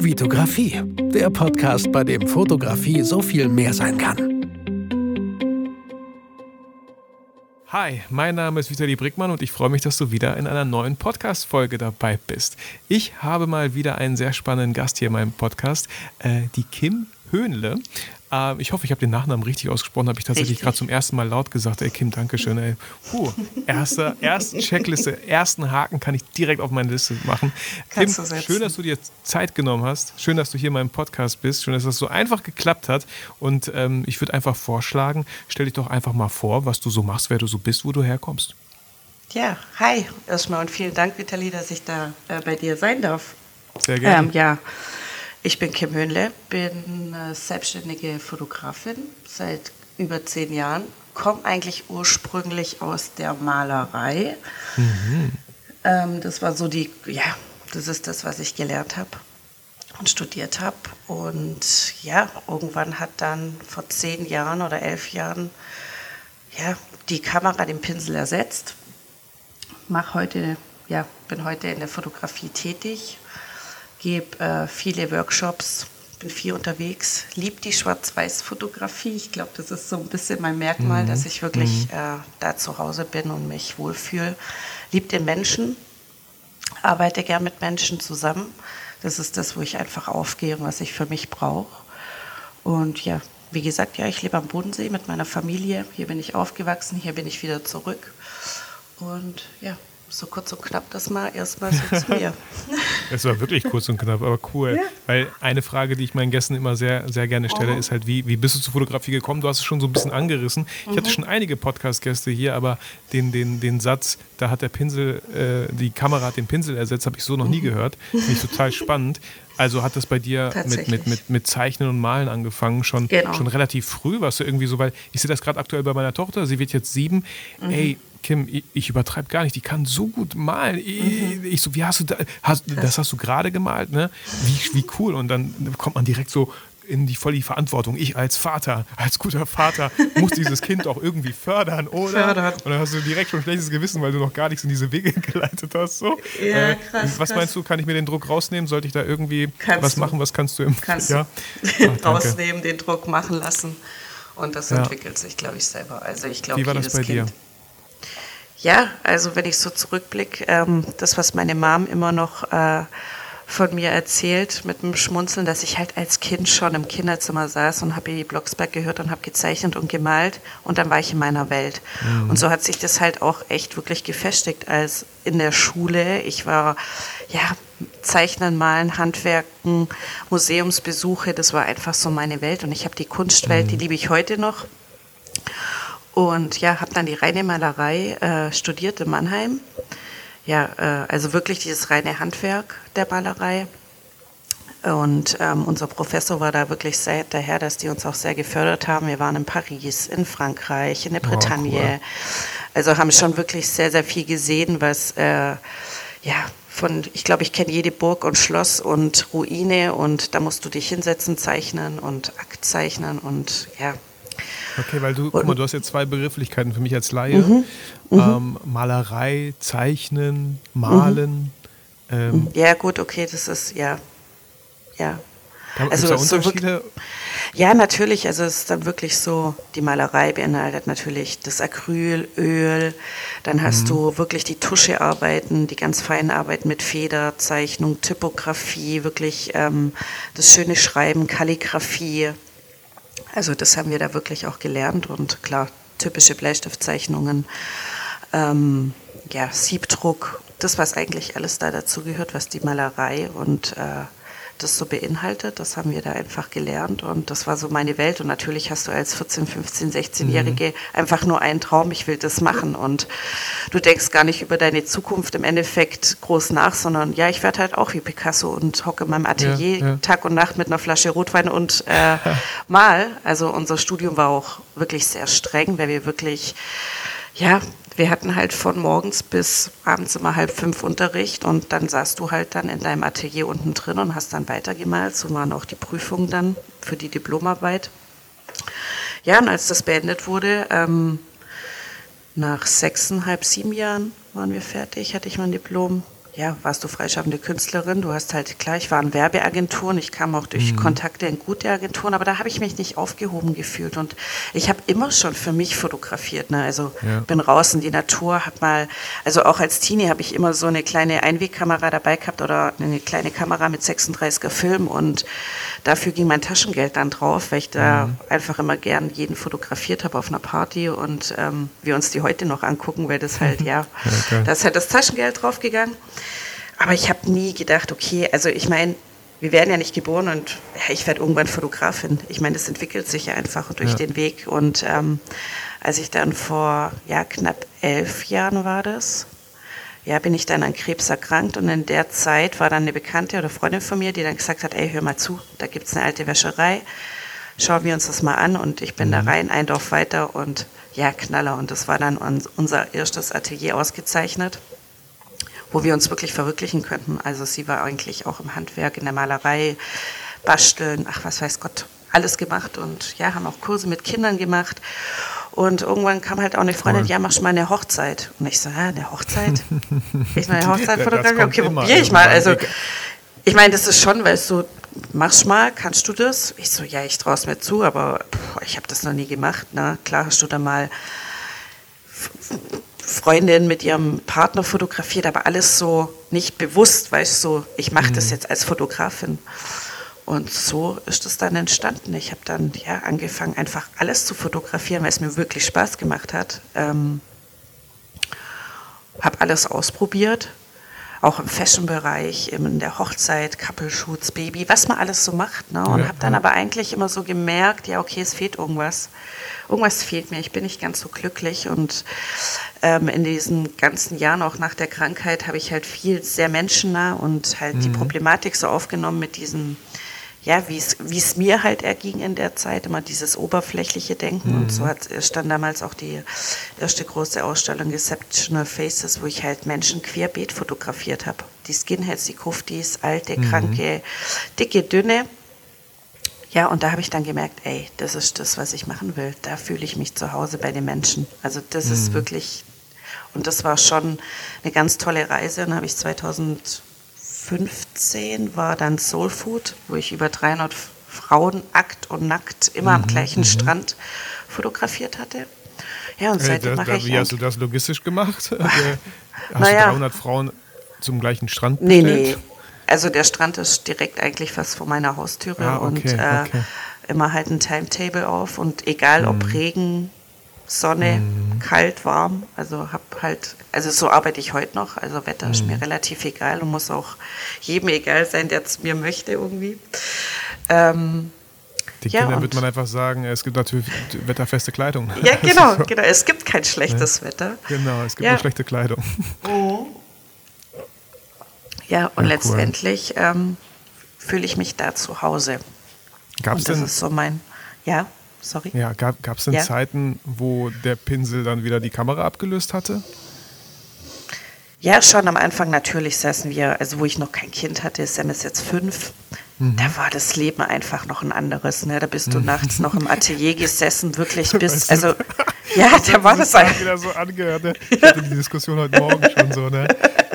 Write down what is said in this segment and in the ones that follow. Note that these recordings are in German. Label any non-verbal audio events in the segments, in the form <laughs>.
Vitografie, der Podcast, bei dem Fotografie so viel mehr sein kann. Hi, mein Name ist Vitali Brickmann und ich freue mich, dass du wieder in einer neuen Podcast-Folge dabei bist. Ich habe mal wieder einen sehr spannenden Gast hier in meinem Podcast, äh, die Kim Höhnle. Ähm, ich hoffe, ich habe den Nachnamen richtig ausgesprochen. Habe ich tatsächlich gerade zum ersten Mal laut gesagt. Ey, Kim, danke schön. Ey. Puh, erste, erste Checkliste, ersten Haken kann ich direkt auf meine Liste machen. Kim, schön, dass du dir Zeit genommen hast. Schön, dass du hier in meinem Podcast bist. Schön, dass das so einfach geklappt hat. Und ähm, ich würde einfach vorschlagen, stell dich doch einfach mal vor, was du so machst, wer du so bist, wo du herkommst. Ja, hi erstmal und vielen Dank, Vitali, dass ich da äh, bei dir sein darf. Sehr gerne. Ähm, ja, ich bin Kim Höhnle, bin äh, selbstständige Fotografin seit über zehn Jahren, komme eigentlich ursprünglich aus der Malerei. Mhm. Ähm, das war so die, ja, das ist das, was ich gelernt habe und studiert habe. Und ja, irgendwann hat dann vor zehn Jahren oder elf Jahren ja, die Kamera den Pinsel ersetzt. Mach heute, ja, bin heute in der Fotografie tätig gebe äh, viele Workshops, bin viel unterwegs, liebe die Schwarz-Weiß-Fotografie. Ich glaube, das ist so ein bisschen mein Merkmal, mhm. dass ich wirklich mhm. äh, da zu Hause bin und mich wohlfühle. Liebe den Menschen, arbeite gern mit Menschen zusammen. Das ist das, wo ich einfach aufgehe und was ich für mich brauche. Und ja, wie gesagt, ja, ich lebe am Bodensee mit meiner Familie. Hier bin ich aufgewachsen, hier bin ich wieder zurück. Und ja, so kurz und knapp das mal erstmal so zu mir. <laughs> Es war wirklich kurz und knapp, aber cool. Ja. Weil eine Frage, die ich meinen Gästen immer sehr, sehr gerne stelle, oh. ist halt, wie, wie bist du zur Fotografie gekommen? Du hast es schon so ein bisschen angerissen. Ich hatte mhm. schon einige Podcast-Gäste hier, aber den, den, den Satz, da hat der Pinsel, äh, die Kamera hat den Pinsel ersetzt, habe ich so noch nie mhm. gehört. Finde ich total <laughs> spannend. Also hat das bei dir mit, mit, mit, mit Zeichnen und Malen angefangen, schon, genau. schon relativ früh? Warst du irgendwie so, weil ich sehe das gerade aktuell bei meiner Tochter, sie wird jetzt sieben. Mhm. Ey, Kim, ich, ich übertreibe gar nicht, die kann so gut malen. Ich, mhm. ich so, wie hast du da, hast, das hast du gerade gemalt, ne? Wie, wie cool. Und dann kommt man direkt so in die voll die Verantwortung. Ich als Vater, als guter Vater, <laughs> muss dieses Kind auch irgendwie fördern, oder? Fördern. Und dann hast du direkt schon schlechtes Gewissen, weil du noch gar nichts in diese Wege <laughs> geleitet hast. So. Ja, äh, krass. Was krass. meinst du, kann ich mir den Druck rausnehmen? Sollte ich da irgendwie kannst was du. machen? Was kannst du im Kannst ja? Ach, <laughs> rausnehmen, den Druck machen lassen. Und das ja. entwickelt sich, glaube ich, selber. Also ich glaube, Wie war das bei kind, dir? Ja, also wenn ich so zurückblicke, ähm, das, was meine Mom immer noch äh, von mir erzählt mit dem Schmunzeln, dass ich halt als Kind schon im Kinderzimmer saß und habe die Blocksberg gehört und habe gezeichnet und gemalt und dann war ich in meiner Welt. Mhm. Und so hat sich das halt auch echt wirklich gefestigt als in der Schule. Ich war ja Zeichnen, Malen, Handwerken, Museumsbesuche, das war einfach so meine Welt und ich habe die Kunstwelt, mhm. die liebe ich heute noch. Und ja, habe dann die reine Malerei äh, studiert in Mannheim. Ja, äh, also wirklich dieses reine Handwerk der Malerei. Und ähm, unser Professor war da wirklich sehr daher, dass die uns auch sehr gefördert haben. Wir waren in Paris, in Frankreich, in der oh, Bretagne. Cool. Also haben schon wirklich sehr, sehr viel gesehen, was äh, ja von, ich glaube, ich kenne jede Burg und Schloss und Ruine und da musst du dich hinsetzen, zeichnen und Akt zeichnen und ja, Okay, weil du, guck mal, du hast jetzt zwei Begrifflichkeiten für mich als Laie. Mhm. Mhm. Ähm, Malerei, Zeichnen, Malen. Mhm. Ähm. Ja, gut, okay, das ist, ja. Ja. Also da Unterschiede? So ja, natürlich. Also es ist dann wirklich so, die Malerei beinhaltet natürlich das Acryl, Öl. Dann hast mhm. du wirklich die Tuschearbeiten, die ganz feinen Arbeiten mit Federzeichnung, Typografie, wirklich ähm, das schöne Schreiben, Kalligrafie. Also das haben wir da wirklich auch gelernt und klar, typische Bleistiftzeichnungen, ähm, ja, Siebdruck, das, was eigentlich alles da dazu gehört, was die Malerei und äh, das so beinhaltet. Das haben wir da einfach gelernt und das war so meine Welt. Und natürlich hast du als 14, 15, 16-Jährige mhm. einfach nur einen Traum, ich will das machen. Und du denkst gar nicht über deine Zukunft im Endeffekt groß nach, sondern ja, ich werde halt auch wie Picasso und hocke in meinem Atelier ja, ja. Tag und Nacht mit einer Flasche Rotwein und äh, <laughs> mal. Also unser Studium war auch wirklich sehr streng, weil wir wirklich ja, wir hatten halt von morgens bis abends immer halb fünf Unterricht und dann saßt du halt dann in deinem Atelier unten drin und hast dann weitergemalt. So waren auch die Prüfungen dann für die Diplomarbeit. Ja, und als das beendet wurde, ähm, nach sechseinhalb, sieben Jahren waren wir fertig, hatte ich mein Diplom. Ja, warst du freischaffende Künstlerin. Du hast halt, klar, ich war in Werbeagenturen, ich kam auch durch mhm. Kontakte in gute Agenturen, aber da habe ich mich nicht aufgehoben gefühlt. Und ich habe immer schon für mich fotografiert. Ne? Also ja. bin raus in die Natur, habe mal, also auch als Teenie habe ich immer so eine kleine Einwegkamera dabei gehabt oder eine kleine Kamera mit 36er Film und dafür ging mein Taschengeld dann drauf, weil ich da mhm. einfach immer gern jeden fotografiert habe auf einer Party und ähm, wir uns die heute noch angucken, weil das halt, <laughs> ja, ja da ist halt das Taschengeld draufgegangen. Aber ich habe nie gedacht, okay, also ich meine, wir werden ja nicht geboren und ja, ich werde irgendwann Fotografin. Ich meine, das entwickelt sich ja einfach durch ja. den Weg. Und ähm, als ich dann vor ja, knapp elf Jahren war das, ja, bin ich dann an Krebs erkrankt und in der Zeit war dann eine Bekannte oder Freundin von mir, die dann gesagt hat, ey, hör mal zu, da gibt es eine alte Wäscherei, schauen wir uns das mal an und ich bin mhm. da rein, ein Dorf weiter und ja, Knaller und das war dann unser erstes Atelier ausgezeichnet wo wir uns wirklich verwirklichen könnten. Also sie war eigentlich auch im Handwerk, in der Malerei, Basteln, ach was weiß Gott, alles gemacht und ja, haben auch Kurse mit Kindern gemacht. Und irgendwann kam halt auch eine Freundin, ja, machst du mal eine Hochzeit. Und ich so, ja, eine Hochzeit? Ich meine, <laughs> Hochzeit fotografieren, okay, probiere ich mal. Also, ich meine, das ist schon, weil es so, machst mal, kannst du das? Ich so, ja, ich traue es mir zu, aber pff, ich habe das noch nie gemacht. Ne? Klar hast du da mal Freundin mit ihrem Partner fotografiert, aber alles so nicht bewusst, weißt du, so, ich mache mhm. das jetzt als Fotografin. Und so ist es dann entstanden. Ich habe dann ja angefangen, einfach alles zu fotografieren, weil es mir wirklich Spaß gemacht hat. Ähm, habe alles ausprobiert, auch im Fashion-Bereich, in der Hochzeit, Couple-Shoots, Baby, was man alles so macht. Ne? Und ja, habe dann aber eigentlich immer so gemerkt, ja, okay, es fehlt irgendwas. Irgendwas fehlt mir, ich bin nicht ganz so glücklich. Und ähm, in diesen ganzen Jahren, auch nach der Krankheit, habe ich halt viel sehr menschennah und halt mhm. die Problematik so aufgenommen mit diesem ja, wie es mir halt erging in der Zeit, immer dieses oberflächliche Denken. Mhm. Und so hat, stand damals auch die erste große Ausstellung Exceptional Faces, wo ich halt Menschen querbeet fotografiert habe. Die Skinheads, die Kuftis, alte, mhm. kranke, dicke, dünne. Ja, und da habe ich dann gemerkt, ey, das ist das, was ich machen will. Da fühle ich mich zu Hause bei den Menschen. Also das mhm. ist wirklich, und das war schon eine ganz tolle Reise. Dann habe ich 2000 15 war dann Soul Food, wo ich über 300 Frauen akt und nackt immer mhm, am gleichen mhm. Strand fotografiert hatte. Ja, und seitdem äh, mache ich. Wie hast du das logistisch gemacht? <laughs> hast naja, du 300 Frauen zum gleichen Strand bestellt? Nee, nee. Also der Strand ist direkt eigentlich fast vor meiner Haustüre ah, okay, und äh, okay. immer halt ein Timetable auf und egal ob mhm. Regen, Sonne, mhm. kalt, warm. Also hab halt, also so arbeite ich heute noch. Also Wetter mhm. ist mir relativ egal und muss auch jedem egal sein, der es mir möchte irgendwie. Ähm, die ja, Kinder wird man einfach sagen, es gibt natürlich wetterfeste Kleidung. Ja, <laughs> genau, so. genau. Es gibt kein schlechtes ja. Wetter. Genau, es gibt ja. nur schlechte Kleidung. Mhm. Ja, und ja, letztendlich cool. ähm, fühle ich mich da zu Hause. Gab es denn? Das ist so mein, ja sorry. Ja, gab es denn ja? Zeiten, wo der Pinsel dann wieder die Kamera abgelöst hatte? Ja, schon am Anfang natürlich saßen wir, also wo ich noch kein Kind hatte, Sam ist jetzt fünf, mhm. da war das Leben einfach noch ein anderes. Ne? Da bist du mhm. nachts noch im Atelier gesessen, wirklich bis, also ja, da war das einfach. wieder so angehört. Ne? Ich hatte die Diskussion heute Morgen schon so, ne?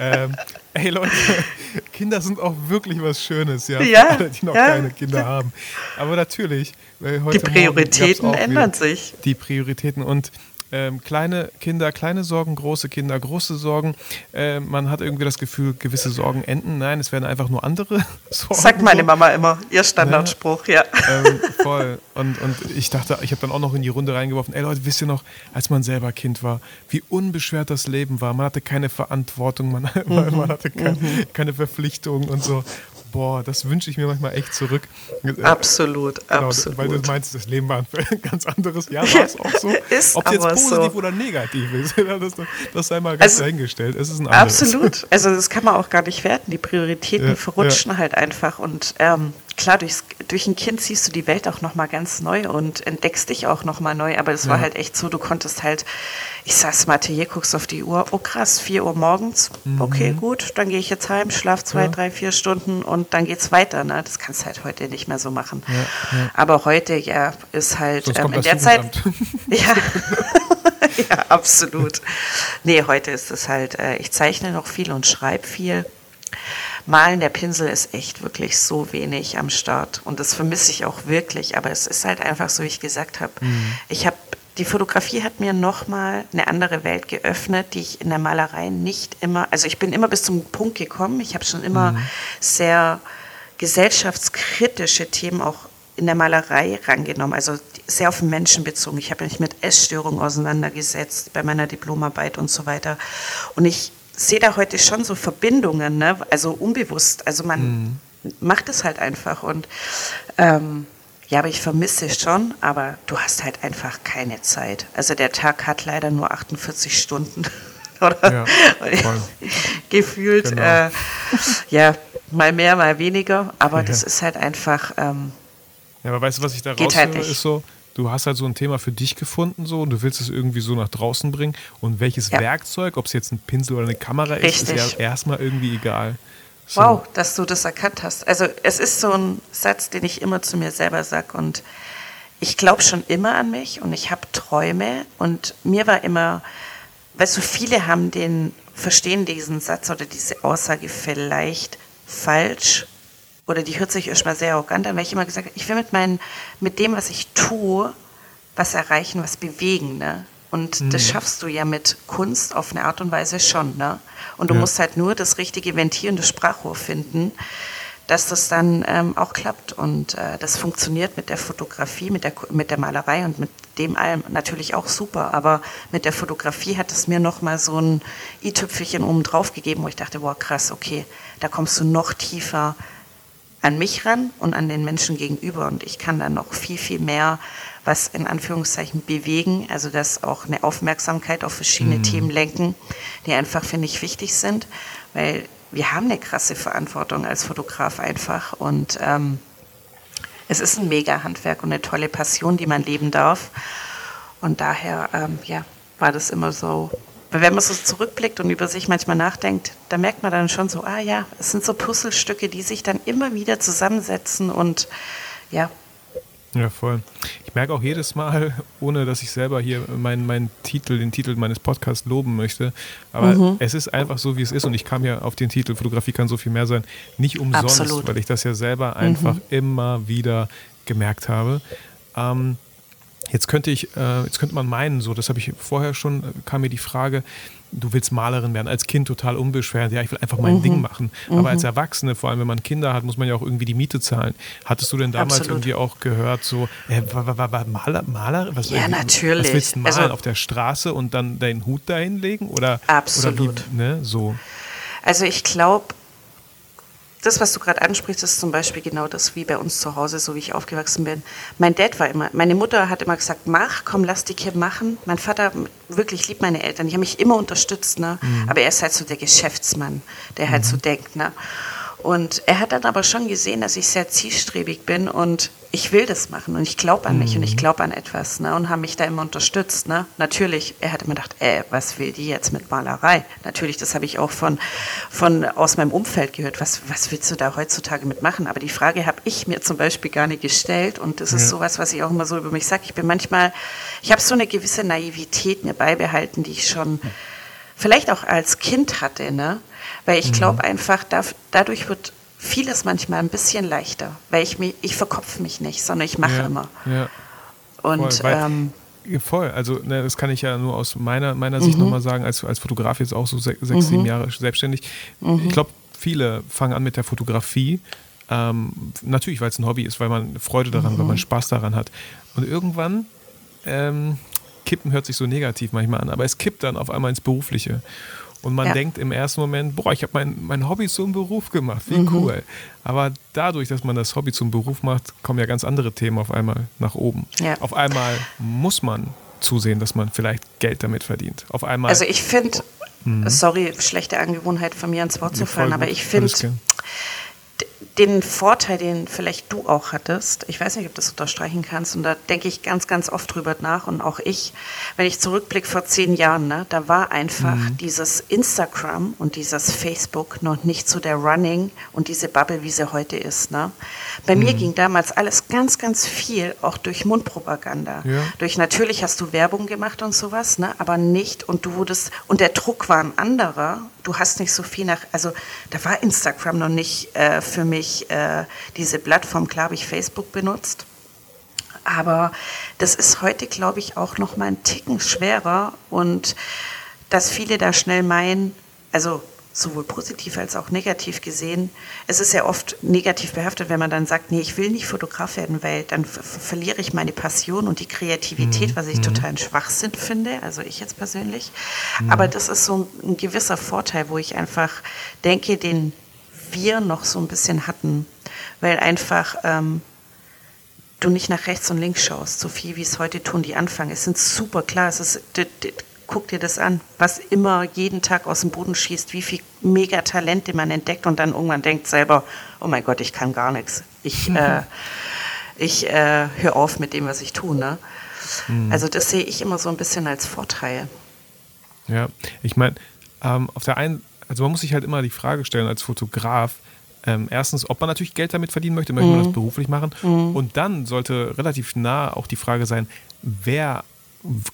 Ähm, ey Leute, <laughs> Kinder sind auch wirklich was Schönes, ja, ja alle, die noch ja. keine Kinder haben. Aber natürlich, die Prioritäten ändern sich. Die Prioritäten und ähm, kleine Kinder, kleine Sorgen, große Kinder, große Sorgen. Äh, man hat irgendwie das Gefühl, gewisse Sorgen enden. Nein, es werden einfach nur andere <laughs> Sorgen. Sagt meine Mama immer, ihr Standardspruch, ja. ja. Ähm, voll. Und, und ich dachte, ich habe dann auch noch in die Runde reingeworfen, ey Leute, wisst ihr noch, als man selber Kind war, wie unbeschwert das Leben war. Man hatte keine Verantwortung, man, <laughs> mhm. man hatte kein, mhm. keine Verpflichtungen und so boah, das wünsche ich mir manchmal echt zurück. Absolut, genau, absolut. Weil du meinst, das Leben war ein <laughs> ganz anderes. Ja, war es auch so. <laughs> ist Ob es jetzt positiv so. oder negativ ist, <laughs> das, das sei mal ganz also, dahingestellt. Es ist ein anderes. Absolut. Also das kann man auch gar nicht werten. Die Prioritäten ja, verrutschen ja. halt einfach. Und ähm, klar, durchs, durch ein Kind siehst du die Welt auch nochmal ganz neu und entdeckst dich auch nochmal neu. Aber es ja. war halt echt so, du konntest halt ich saß im Atelier, guckst auf die Uhr, oh krass, 4 Uhr morgens, mhm. okay, gut, dann gehe ich jetzt heim, schlaf zwei, ja. drei, vier Stunden und dann geht's weiter. Ne? Das kannst du halt heute nicht mehr so machen. Ja, ja. Aber heute, ja, ist halt ähm, in der Zeit. <laughs> ja. <laughs> ja, absolut. Nee, heute ist es halt, äh, ich zeichne noch viel und schreibe viel. Malen, der Pinsel ist echt wirklich so wenig am Start und das vermisse ich auch wirklich, aber es ist halt einfach so, wie ich gesagt habe. Mhm. Ich habe die Fotografie hat mir nochmal eine andere Welt geöffnet, die ich in der Malerei nicht immer, also ich bin immer bis zum Punkt gekommen, ich habe schon immer mhm. sehr gesellschaftskritische Themen auch in der Malerei rangenommen, also sehr auf den Menschen bezogen. Ich habe mich mit Essstörungen auseinandergesetzt bei meiner Diplomarbeit und so weiter. Und ich sehe da heute schon so Verbindungen, ne? also unbewusst. Also man mhm. macht es halt einfach. Und ähm, ja, aber ich vermisse es schon, aber du hast halt einfach keine Zeit. Also der Tag hat leider nur 48 Stunden. <laughs> Oder? Ja, <laughs> Gefühlt, genau. äh, ja, mal mehr, mal weniger. Aber ja. das ist halt einfach. Ähm, ja, aber weißt du, was ich da raushöre, halt ist so, du hast halt so ein Thema für dich gefunden so und du willst es irgendwie so nach draußen bringen und welches ja. Werkzeug, ob es jetzt ein Pinsel oder eine Kamera Richtig. ist, ist ja erstmal irgendwie egal. So. Wow, dass du das erkannt hast. Also es ist so ein Satz, den ich immer zu mir selber sage und ich glaube schon immer an mich und ich habe Träume und mir war immer, weil so viele haben den, verstehen diesen Satz oder diese Aussage vielleicht falsch oder die hört sich erstmal sehr arrogant an, weil ich immer gesagt habe, ich will mit, meinen, mit dem, was ich tue, was erreichen, was bewegen. Ne? Und mhm. das schaffst du ja mit Kunst auf eine Art und Weise schon. Ne? Und du ja. musst halt nur das richtige Ventil und das Sprachrohr finden, dass das dann ähm, auch klappt. Und äh, das funktioniert mit der Fotografie, mit der, mit der Malerei und mit dem allem natürlich auch super. Aber mit der Fotografie hat es mir nochmal so ein i-Tüpfelchen oben drauf gegeben, wo ich dachte, boah, krass, okay, da kommst du noch tiefer an mich ran und an den Menschen gegenüber. Und ich kann dann noch viel, viel mehr was in Anführungszeichen bewegen, also dass auch eine Aufmerksamkeit auf verschiedene mhm. Themen lenken, die einfach, finde ich, wichtig sind, weil wir haben eine krasse Verantwortung als Fotograf einfach und ähm, es ist ein mega Handwerk und eine tolle Passion, die man leben darf. Und daher, ähm, ja, war das immer so wenn man so zurückblickt und über sich manchmal nachdenkt, da merkt man dann schon so, ah ja, es sind so Puzzlestücke, die sich dann immer wieder zusammensetzen und ja, ja, voll. Ich merke auch jedes Mal, ohne dass ich selber hier meinen mein Titel, den Titel meines Podcasts loben möchte, aber mhm. es ist einfach so, wie es ist und ich kam ja auf den Titel Fotografie kann so viel mehr sein, nicht umsonst, Absolut. weil ich das ja selber einfach mhm. immer wieder gemerkt habe. Ähm, jetzt könnte ich, äh, jetzt könnte man meinen, so, das habe ich vorher schon, kam mir die Frage, du willst Malerin werden, als Kind total unbeschwert, ja, ich will einfach mein mhm. Ding machen. Aber mhm. als Erwachsene, vor allem wenn man Kinder hat, muss man ja auch irgendwie die Miete zahlen. Hattest du denn damals Absolut. irgendwie auch gehört, so, äh, war, war, war Maler, Maler? Was, ja, natürlich. Was willst du malen also, auf der Straße und dann deinen Hut dahinlegen? Oder, Absolut. Oder wie, ne, so. Also ich glaube, das, was du gerade ansprichst, ist zum Beispiel genau das wie bei uns zu Hause, so wie ich aufgewachsen bin. Mein Dad war immer, meine Mutter hat immer gesagt, mach, komm, lass die Kinder machen. Mein Vater wirklich liebt meine Eltern, die haben mich immer unterstützt, ne? Mhm. aber er ist halt so der Geschäftsmann, der halt mhm. so denkt. Ne? Und er hat dann aber schon gesehen, dass ich sehr zielstrebig bin und ich will das machen und ich glaube an mich mhm. und ich mhm. glaube an etwas ne, und haben mich da immer unterstützt. Ne. Natürlich, er hat immer gedacht, ey, was will die jetzt mit Malerei? Natürlich, das habe ich auch von, von aus meinem Umfeld gehört. Was, was willst du da heutzutage mitmachen? Aber die Frage habe ich mir zum Beispiel gar nicht gestellt und das ja. ist sowas, was ich auch immer so über mich sage. Ich bin manchmal, ich habe so eine gewisse Naivität mir beibehalten, die ich schon vielleicht auch als Kind hatte, ne? Weil ich glaube mhm. einfach, da, dadurch wird vieles manchmal ein bisschen leichter, weil ich mich, ich verkopfe mich nicht, sondern ich mache ja, immer. Ja. Und voll, weil, ähm, voll. also ne, das kann ich ja nur aus meiner, meiner Sicht mhm. nochmal sagen, als, als Fotograf jetzt auch so sechs, mhm. sieben Jahre selbstständig. Mhm. Ich glaube, viele fangen an mit der Fotografie. Ähm, natürlich, weil es ein Hobby ist, weil man Freude daran, weil man mhm. Spaß daran hat. Und irgendwann ähm, kippen hört sich so negativ manchmal an, aber es kippt dann auf einmal ins Berufliche. Und man ja. denkt im ersten Moment, boah, ich habe mein, mein Hobby zum Beruf gemacht, wie mhm. cool. Aber dadurch, dass man das Hobby zum Beruf macht, kommen ja ganz andere Themen auf einmal nach oben. Ja. Auf einmal muss man zusehen, dass man vielleicht Geld damit verdient. Auf einmal. Also ich finde, mhm. sorry, schlechte Angewohnheit von mir ins Wort zu fallen, aber ich finde, den Vorteil, den vielleicht du auch hattest, ich weiß nicht, ob du das unterstreichen kannst, und da denke ich ganz, ganz oft drüber nach und auch ich, wenn ich zurückblicke vor zehn Jahren, ne, da war einfach mhm. dieses Instagram und dieses Facebook noch nicht so der Running und diese Bubble, wie sie heute ist. Ne? Bei mhm. mir ging damals alles ganz, ganz viel auch durch Mundpropaganda. Ja. Durch natürlich hast du Werbung gemacht und sowas, ne, aber nicht und du wurdest, und der Druck war ein anderer du hast nicht so viel nach, also da war Instagram noch nicht äh, für mich äh, diese Plattform, klar habe ich Facebook benutzt. Aber das ist heute, glaube ich, auch noch mal ein Ticken schwerer und dass viele da schnell meinen, also sowohl positiv als auch negativ gesehen. Es ist ja oft negativ behaftet, wenn man dann sagt, nee, ich will nicht Fotograf werden, weil dann verliere ich meine Passion und die Kreativität, mhm. was ich mhm. total Schwachsinn finde, also ich jetzt persönlich. Mhm. Aber das ist so ein, ein, gewisser Vorteil, wo ich einfach denke, den wir noch so ein bisschen hatten, weil einfach ähm, du nicht nach rechts und links schaust, so viel wie es heute tun, die anfangen. Es sind super klar, es ist guck dir das an, was immer jeden Tag aus dem Boden schießt, wie viel Megatalente man entdeckt und dann irgendwann denkt selber, oh mein Gott, ich kann gar nichts. Ich, mhm. äh, ich äh, höre auf mit dem, was ich tue. Ne? Mhm. Also das sehe ich immer so ein bisschen als Vorteil. Ja, ich meine, ähm, auf der einen, also man muss sich halt immer die Frage stellen als Fotograf, ähm, erstens, ob man natürlich Geld damit verdienen möchte, möchte mhm. man das beruflich machen. Mhm. Und dann sollte relativ nah auch die Frage sein, wer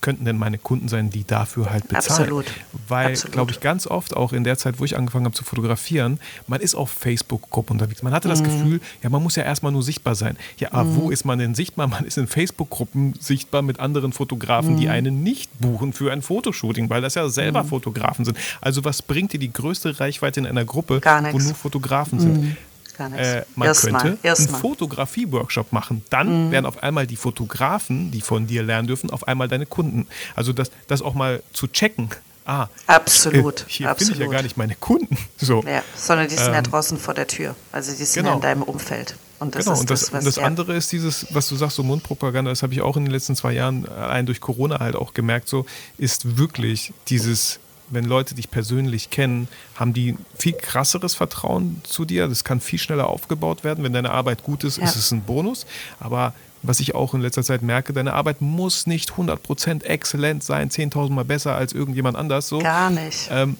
könnten denn meine Kunden sein, die dafür halt bezahlen? Absolut. Weil, glaube ich, ganz oft auch in der Zeit, wo ich angefangen habe zu fotografieren, man ist auf Facebook-Gruppen unterwegs. Man hatte das mhm. Gefühl, ja, man muss ja erstmal nur sichtbar sein. Ja, aber mhm. wo ist man denn sichtbar? Man ist in Facebook-Gruppen sichtbar mit anderen Fotografen, mhm. die einen nicht buchen für ein Fotoshooting, weil das ja selber mhm. Fotografen sind. Also was bringt dir die größte Reichweite in einer Gruppe, wo nur Fotografen sind? Gar nichts. Äh, man Erst könnte mal. einen Fotografie-Workshop machen. Dann mhm. werden auf einmal die Fotografen, die von dir lernen dürfen, auf einmal deine Kunden. Also das, das auch mal zu checken. Ah, absolut. Äh, hier finde ich ja gar nicht meine Kunden. <laughs> So. Ja, sondern die sind ähm, ja draußen vor der Tür. Also die sind genau. ja in deinem Umfeld. Und das genau, und das, das, was, das ja. andere ist dieses, was du sagst, so Mundpropaganda, das habe ich auch in den letzten zwei Jahren allein durch Corona halt auch gemerkt, so ist wirklich dieses wenn Leute dich persönlich kennen, haben die viel krasseres Vertrauen zu dir. Das kann viel schneller aufgebaut werden. Wenn deine Arbeit gut ist, ja. ist es ein Bonus. Aber was ich auch in letzter Zeit merke, deine Arbeit muss nicht 100% exzellent sein, 10.000 Mal besser als irgendjemand anders. So. Gar nicht. Ähm,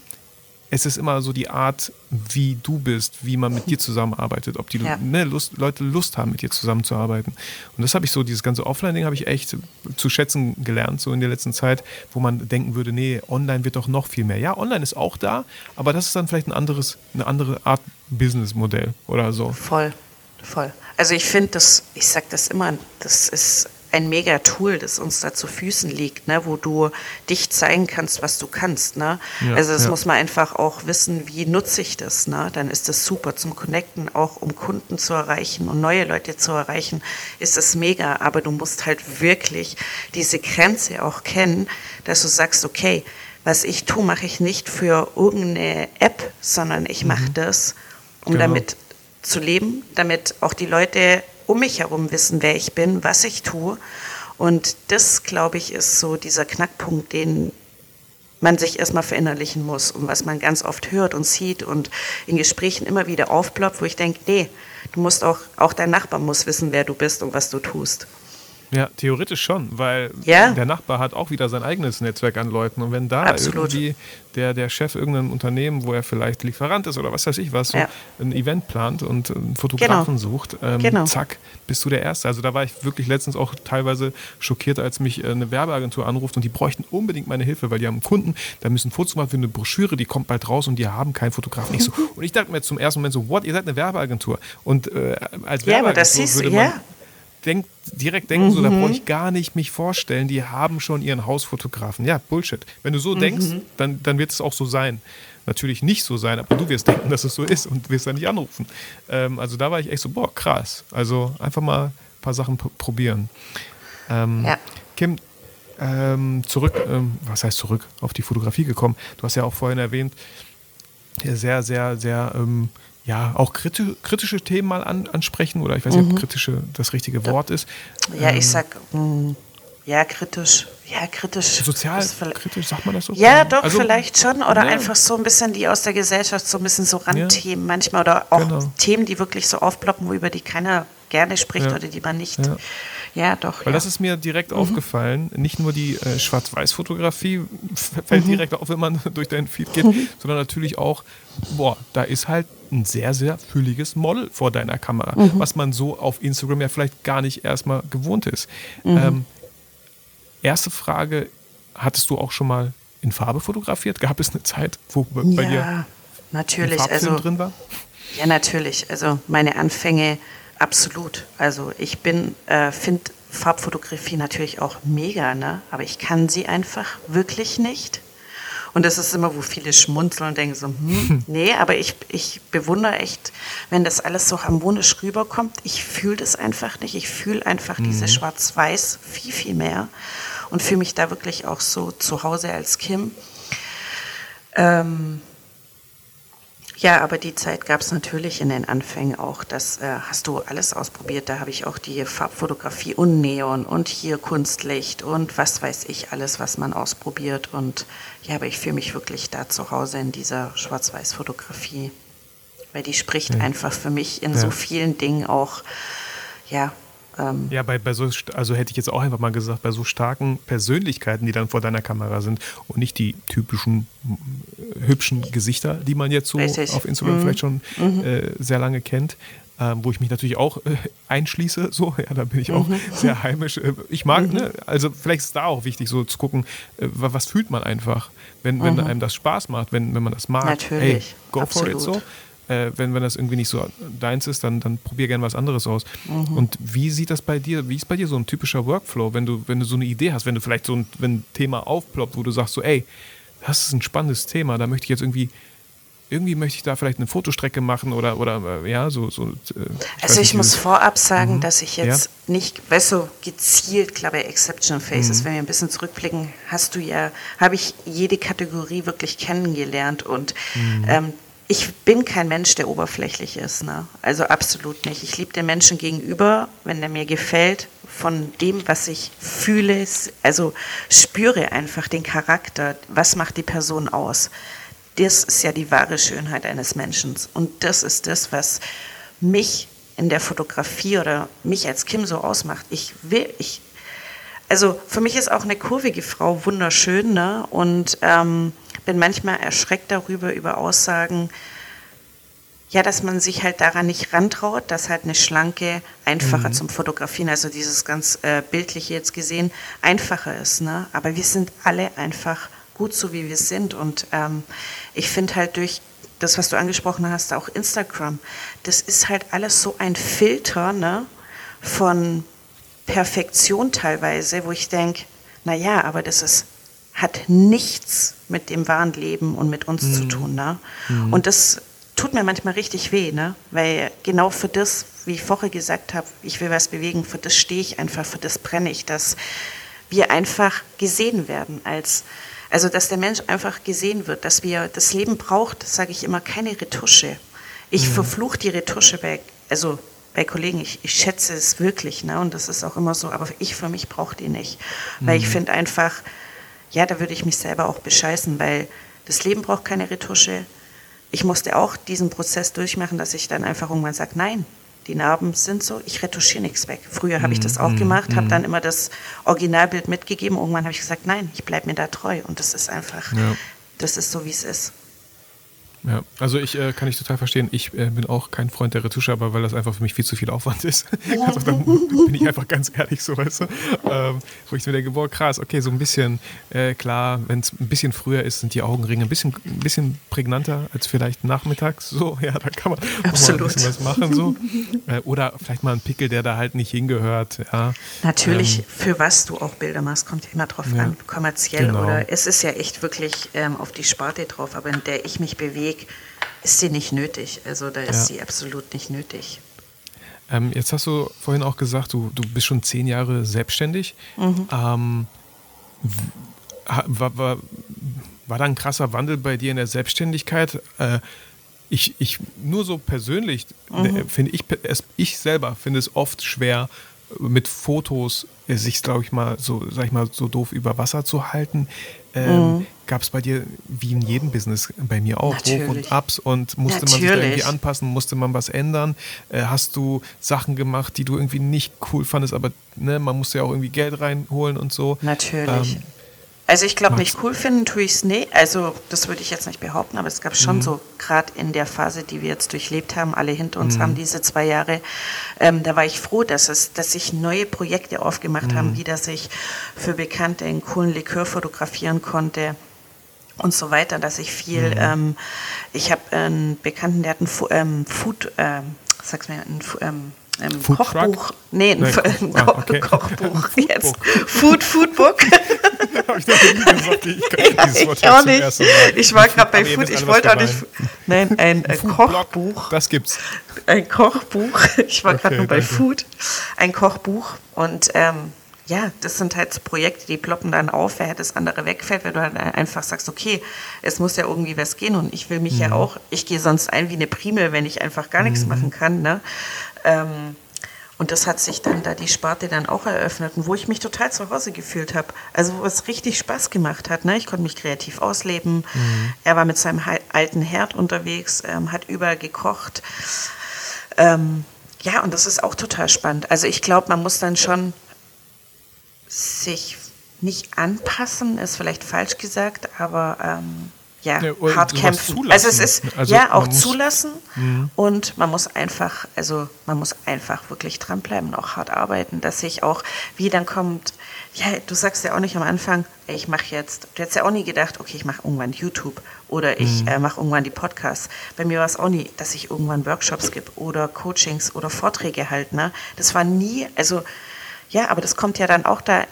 es ist immer so die Art, wie du bist, wie man mit dir zusammenarbeitet, ob die ja. ne, Lust, Leute Lust haben, mit dir zusammenzuarbeiten. Und das habe ich so, dieses ganze Offline-Ding habe ich echt zu schätzen gelernt, so in der letzten Zeit, wo man denken würde, nee, online wird doch noch viel mehr. Ja, online ist auch da, aber das ist dann vielleicht ein anderes, eine andere Art Businessmodell oder so. Voll, voll. Also ich finde das, ich sage das immer, das ist ein mega Tool, das uns da zu Füßen liegt, ne, wo du dich zeigen kannst, was du kannst. Ne? Ja, also das ja. muss man einfach auch wissen, wie nutze ich das. Ne? Dann ist das super zum Connecten, auch um Kunden zu erreichen und neue Leute zu erreichen, ist das mega. Aber du musst halt wirklich diese Grenze auch kennen, dass du sagst, okay, was ich tue, mache ich nicht für irgendeine App, sondern ich mache mhm. das, um genau. damit zu leben, damit auch die Leute um mich herum wissen, wer ich bin, was ich tue. Und das, glaube ich, ist so dieser Knackpunkt, den man sich erstmal verinnerlichen muss und was man ganz oft hört und sieht und in Gesprächen immer wieder aufploppt, wo ich denke, nee, du musst auch, auch dein Nachbar muss wissen, wer du bist und was du tust. Ja, theoretisch schon, weil ja. der Nachbar hat auch wieder sein eigenes Netzwerk an Leuten. Und wenn da Absolut. irgendwie der, der Chef irgendeinem Unternehmen, wo er vielleicht Lieferant ist oder was weiß ich was, so ja. ein Event plant und einen Fotografen genau. sucht, ähm, genau. zack, bist du der Erste. Also da war ich wirklich letztens auch teilweise schockiert, als mich äh, eine Werbeagentur anruft und die bräuchten unbedingt meine Hilfe, weil die haben einen Kunden, da müssen Fotos machen für eine Broschüre, die kommt bald raus und die haben keinen Fotografen. Ich so, <laughs> und ich dachte mir zum ersten Moment so, what, ihr seid eine Werbeagentur. Und äh, als Werbeagentur ja, aber das würde man... Ja denk, direkt denken, mhm. so, da brauche ich gar nicht mich vorstellen, die haben schon ihren Hausfotografen. Ja, Bullshit. Wenn du so mhm. denkst, dann, dann wird es auch so sein. Natürlich nicht so sein, aber du wirst denken, dass es so ist und wirst dann nicht anrufen. Ähm, also da war ich echt so, boah, krass. Also einfach mal ein paar Sachen probieren. Ähm, ja. Kim, ähm, zurück, ähm, was heißt zurück, auf die Fotografie gekommen. Du hast ja auch vorhin erwähnt, sehr, sehr, sehr ähm, ja, auch kritisch, kritische Themen mal an, ansprechen oder ich weiß nicht, mhm. ob kritische das richtige Wort ist. Ja, ähm, ich sag, mh, mm, ja, kritisch. Ja, kritisch. Sozial kritisch, sagt man das so? Ja, doch, also, vielleicht schon. Oder ja. einfach so ein bisschen die aus der Gesellschaft, so ein bisschen so Randthemen ja. manchmal. Oder auch genau. Themen, die wirklich so aufploppen, wo über die keiner gerne spricht ja. oder die man nicht. Ja, ja doch. Weil das ist mir direkt mhm. aufgefallen. Nicht nur die äh, Schwarz-Weiß-Fotografie fällt mhm. direkt auf, wenn man <laughs> durch deinen Feed geht, mhm. sondern natürlich auch, boah, da ist halt ein sehr, sehr fülliges Model vor deiner Kamera, mhm. was man so auf Instagram ja vielleicht gar nicht erstmal gewohnt ist. Mhm. Ähm, erste Frage, hattest du auch schon mal in Farbe fotografiert? Gab es eine Zeit, wo bei ja, dir natürlich. also, drin war? Ja, natürlich. Also meine Anfänge absolut. Also ich bin, äh, finde Farbfotografie natürlich auch mega, ne? aber ich kann sie einfach wirklich nicht. Und das ist immer, wo viele schmunzeln und denken so, hm, <laughs> nee, aber ich, ich bewundere echt, wenn das alles so harmonisch rüberkommt. Ich fühle das einfach nicht. Ich fühle einfach mhm. diese Schwarz-Weiß viel, viel mehr und fühle mich da wirklich auch so zu Hause als Kim. Ähm, ja, aber die Zeit gab es natürlich in den Anfängen auch. Das äh, hast du alles ausprobiert. Da habe ich auch die Farbfotografie und Neon und hier Kunstlicht und was weiß ich alles, was man ausprobiert. Und ja, aber ich fühle mich wirklich da zu Hause in dieser Schwarz-Weiß-Fotografie, weil die spricht ja. einfach für mich in ja. so vielen Dingen auch, ja, ähm ja, bei, bei so, also hätte ich jetzt auch einfach mal gesagt, bei so starken Persönlichkeiten, die dann vor deiner Kamera sind und nicht die typischen äh, hübschen Gesichter, die man jetzt so Richtig. auf Instagram mhm. vielleicht schon mhm. äh, sehr lange kennt. Ähm, wo ich mich natürlich auch äh, einschließe, so, <laughs> ja, da bin ich auch mhm. sehr heimisch. Äh, ich mag, mhm. ne, also vielleicht ist da auch wichtig, so zu gucken, äh, was fühlt man einfach, wenn, wenn mhm. einem das Spaß macht, wenn, wenn man das mag. Natürlich. Hey, go Absolut. for it so äh, wenn, wenn das irgendwie nicht so deins ist, dann, dann probier gerne was anderes aus. Mhm. Und wie sieht das bei dir, wie ist bei dir so ein typischer Workflow, wenn du, wenn du so eine Idee hast, wenn du vielleicht so ein, wenn ein Thema aufploppt, wo du sagst so, ey, das ist ein spannendes Thema, da möchte ich jetzt irgendwie irgendwie möchte ich da vielleicht eine Fotostrecke machen oder, oder äh, ja, so. so äh, ich also ich muss vorab sagen, mhm. dass ich jetzt ja? nicht, weißt du, gezielt, glaube ich, Exceptional Faces, mhm. wenn wir ein bisschen zurückblicken, hast du ja, habe ich jede Kategorie wirklich kennengelernt und mhm. ähm, ich bin kein Mensch, der oberflächlich ist. Ne? Also absolut nicht. Ich liebe den Menschen gegenüber, wenn der mir gefällt, von dem, was ich fühle, also spüre einfach den Charakter, was macht die Person aus. Das ist ja die wahre Schönheit eines Menschen. Und das ist das, was mich in der Fotografie oder mich als Kim so ausmacht. Ich will, ich, also für mich ist auch eine kurvige Frau wunderschön, ne? Und ähm, bin manchmal erschreckt darüber, über Aussagen, ja, dass man sich halt daran nicht rantraut, dass halt eine schlanke, einfacher mhm. zum Fotografieren, also dieses ganz äh, bildliche jetzt gesehen, einfacher ist. Ne? Aber wir sind alle einfach gut so, wie wir sind. Und ähm, ich finde halt durch das, was du angesprochen hast, auch Instagram, das ist halt alles so ein Filter ne, von Perfektion teilweise, wo ich denke, naja, aber das ist hat nichts mit dem wahren Leben und mit uns mhm. zu tun. Ne? Mhm. Und das tut mir manchmal richtig weh, ne? weil genau für das, wie ich vorher gesagt habe, ich will was bewegen, für das stehe ich einfach, für das brenne ich, dass wir einfach gesehen werden als also dass der Mensch einfach gesehen wird, dass wir das Leben braucht, sage ich immer, keine Retusche. Ich mhm. verfluche die Retusche bei, also bei Kollegen, ich, ich schätze es wirklich, ne? und das ist auch immer so, aber ich für mich brauche die nicht, weil ich mhm. finde einfach, ja, da würde ich mich selber auch bescheißen, weil das Leben braucht keine Retusche. Ich musste auch diesen Prozess durchmachen, dass ich dann einfach irgendwann sage, nein, die Narben sind so, ich retuschiere nichts weg. Früher habe ich das auch mm, gemacht, habe dann immer das Originalbild mitgegeben. Irgendwann habe ich gesagt, nein, ich bleibe mir da treu. Und das ist einfach, ja. das ist so, wie es ist. Ja, also ich äh, kann ich total verstehen. Ich äh, bin auch kein Freund der Retusche, aber weil das einfach für mich viel zu viel Aufwand ist. <laughs> also dann bin ich einfach ganz ehrlich so, weißt du. Ähm, wo ich mir denke, boah, krass, okay, so ein bisschen, äh, klar, wenn es ein bisschen früher ist, sind die Augenringe ein bisschen, ein bisschen prägnanter als vielleicht nachmittags. So, <laughs> ja, da kann man Absolut. mal ein bisschen was machen. So. Äh, oder vielleicht mal ein Pickel, der da halt nicht hingehört. Ja. Natürlich, ähm, für was du auch Bilder machst, kommt immer drauf ja, an, kommerziell genau. oder es ist ja echt wirklich ähm, auf die Sparte drauf, aber in der ich mich bewege, Weg ist sie nicht nötig. Also da ist ja. sie absolut nicht nötig. Ähm, jetzt hast du vorhin auch gesagt, du, du bist schon zehn Jahre selbstständig. Mhm. Ähm, war, war, war da ein krasser Wandel bei dir in der Selbstständigkeit? Äh, ich, ich, nur so persönlich mhm. finde ich, es, ich selber finde es oft schwer, mit Fotos äh, sich, glaube ich mal, so, sag ich mal, so doof über Wasser zu halten. Ähm, mhm. Gab es bei dir, wie in jedem Business, bei mir auch, Natürlich. Hoch und Ups und musste Natürlich. man sich irgendwie anpassen, musste man was ändern? Äh, hast du Sachen gemacht, die du irgendwie nicht cool fandest, aber ne, man musste ja auch irgendwie Geld reinholen und so? Natürlich. Ähm, also ich glaube, nicht cool finden tue ich es nicht. Also das würde ich jetzt nicht behaupten, aber es gab schon mhm. so, gerade in der Phase, die wir jetzt durchlebt haben, alle hinter uns mhm. haben diese zwei Jahre, ähm, da war ich froh, dass es, dass sich neue Projekte aufgemacht mhm. haben, wie dass ich für Bekannte einen coolen Likör fotografieren konnte und so weiter, dass ich viel, mhm. ähm, ich habe einen Bekannten, der hat ein ähm, Food, ähm, sag's mir, ein ähm, Food Kochbuch. Truck? Nee, ein, Nein, Ko ah, okay. Kochbuch. <laughs> Jetzt. Food, Foodbook. <laughs> Habe ich noch nie gesagt. Ich kann ja, dieses Wort ich auch nicht. Ich war gerade bei Food. Ich wollte auch nicht. Nein, ein, ein Kochbuch. Das gibt's. Ein Kochbuch. <laughs> Ich war okay, gerade nur bei danke. Food. Ein Kochbuch. Und ähm, ja, das sind halt so Projekte, die ploppen dann auf, wer das andere wegfällt, weil du halt einfach sagst, okay, es muss ja irgendwie was gehen und ich will mich mhm. ja auch, ich gehe sonst ein wie eine Primel, wenn ich einfach gar nichts mhm. machen kann. Ne? Ähm, und das hat sich dann da die Sparte dann auch eröffnet und wo ich mich total zu Hause gefühlt habe. Also wo es richtig Spaß gemacht hat. Ne? Ich konnte mich kreativ ausleben. Mhm. Er war mit seinem alten Herd unterwegs, ähm, hat überall gekocht. Ähm, ja, und das ist auch total spannend. Also ich glaube, man muss dann schon sich nicht anpassen, ist vielleicht falsch gesagt, aber ähm, ja, ja hart kämpfen. Also es ist also ja auch zulassen mhm. und man muss einfach, also man muss einfach wirklich dranbleiben, auch hart arbeiten, dass sich auch, wie dann kommt, ja, du sagst ja auch nicht am Anfang, ey, ich mache jetzt, du hättest ja auch nie gedacht, okay, ich mache irgendwann YouTube oder ich mhm. äh, mache irgendwann die Podcasts. Bei mir war es auch nie, dass ich irgendwann Workshops gebe oder Coachings oder Vorträge halt, ne? Das war nie, also ja, aber das kommt ja dann auch da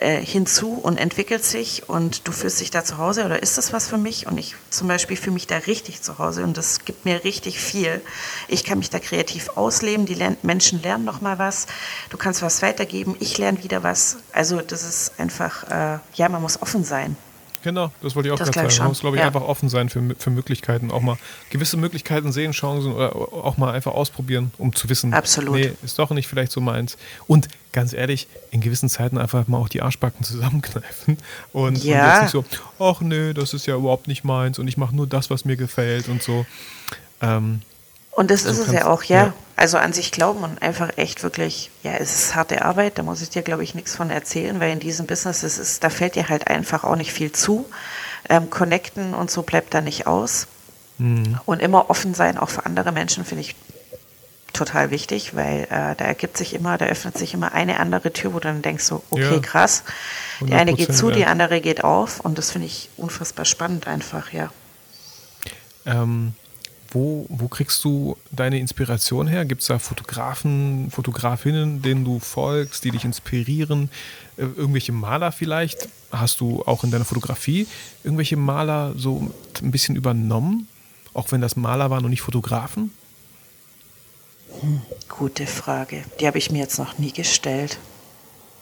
äh, hinzu und entwickelt sich und du fühlst dich da zu Hause oder ist das was für mich? Und ich zum Beispiel fühle mich da richtig zu Hause und das gibt mir richtig viel. Ich kann mich da kreativ ausleben, die Lern Menschen lernen noch mal was, du kannst was weitergeben, ich lerne wieder was. Also das ist einfach, äh, ja, man muss offen sein. Genau, das wollte ich auch gerade sagen. Man muss, glaube ich, ja. einfach offen sein für, für Möglichkeiten. Auch mal gewisse Möglichkeiten sehen, Chancen oder auch mal einfach ausprobieren, um zu wissen, Absolut. nee, ist doch nicht vielleicht so meins. Und ganz ehrlich, in gewissen Zeiten einfach mal auch die Arschbacken <laughs> zusammenkneifen und, ja. und jetzt nicht so, ach nee, das ist ja überhaupt nicht meins und ich mache nur das, was mir gefällt und so. Ähm, und das ist es ja auch, ja. ja. Also an sich glauben und einfach echt wirklich, ja, es ist harte Arbeit, da muss ich dir, glaube ich, nichts von erzählen, weil in diesem Business, es ist, da fällt dir halt einfach auch nicht viel zu. Ähm, connecten und so bleibt da nicht aus. Mhm. Und immer offen sein, auch für andere Menschen, finde ich total wichtig, weil äh, da ergibt sich immer, da öffnet sich immer eine andere Tür, wo du dann denkst so, okay, ja. krass. Die eine geht zu, ja. die andere geht auf und das finde ich unfassbar spannend einfach, ja. Ähm, wo, wo kriegst du deine Inspiration her? Gibt es da Fotografen, Fotografinnen, denen du folgst, die dich inspirieren? Äh, irgendwelche Maler vielleicht? Hast du auch in deiner Fotografie irgendwelche Maler so ein bisschen übernommen? Auch wenn das Maler waren und nicht Fotografen? Hm, gute Frage. Die habe ich mir jetzt noch nie gestellt.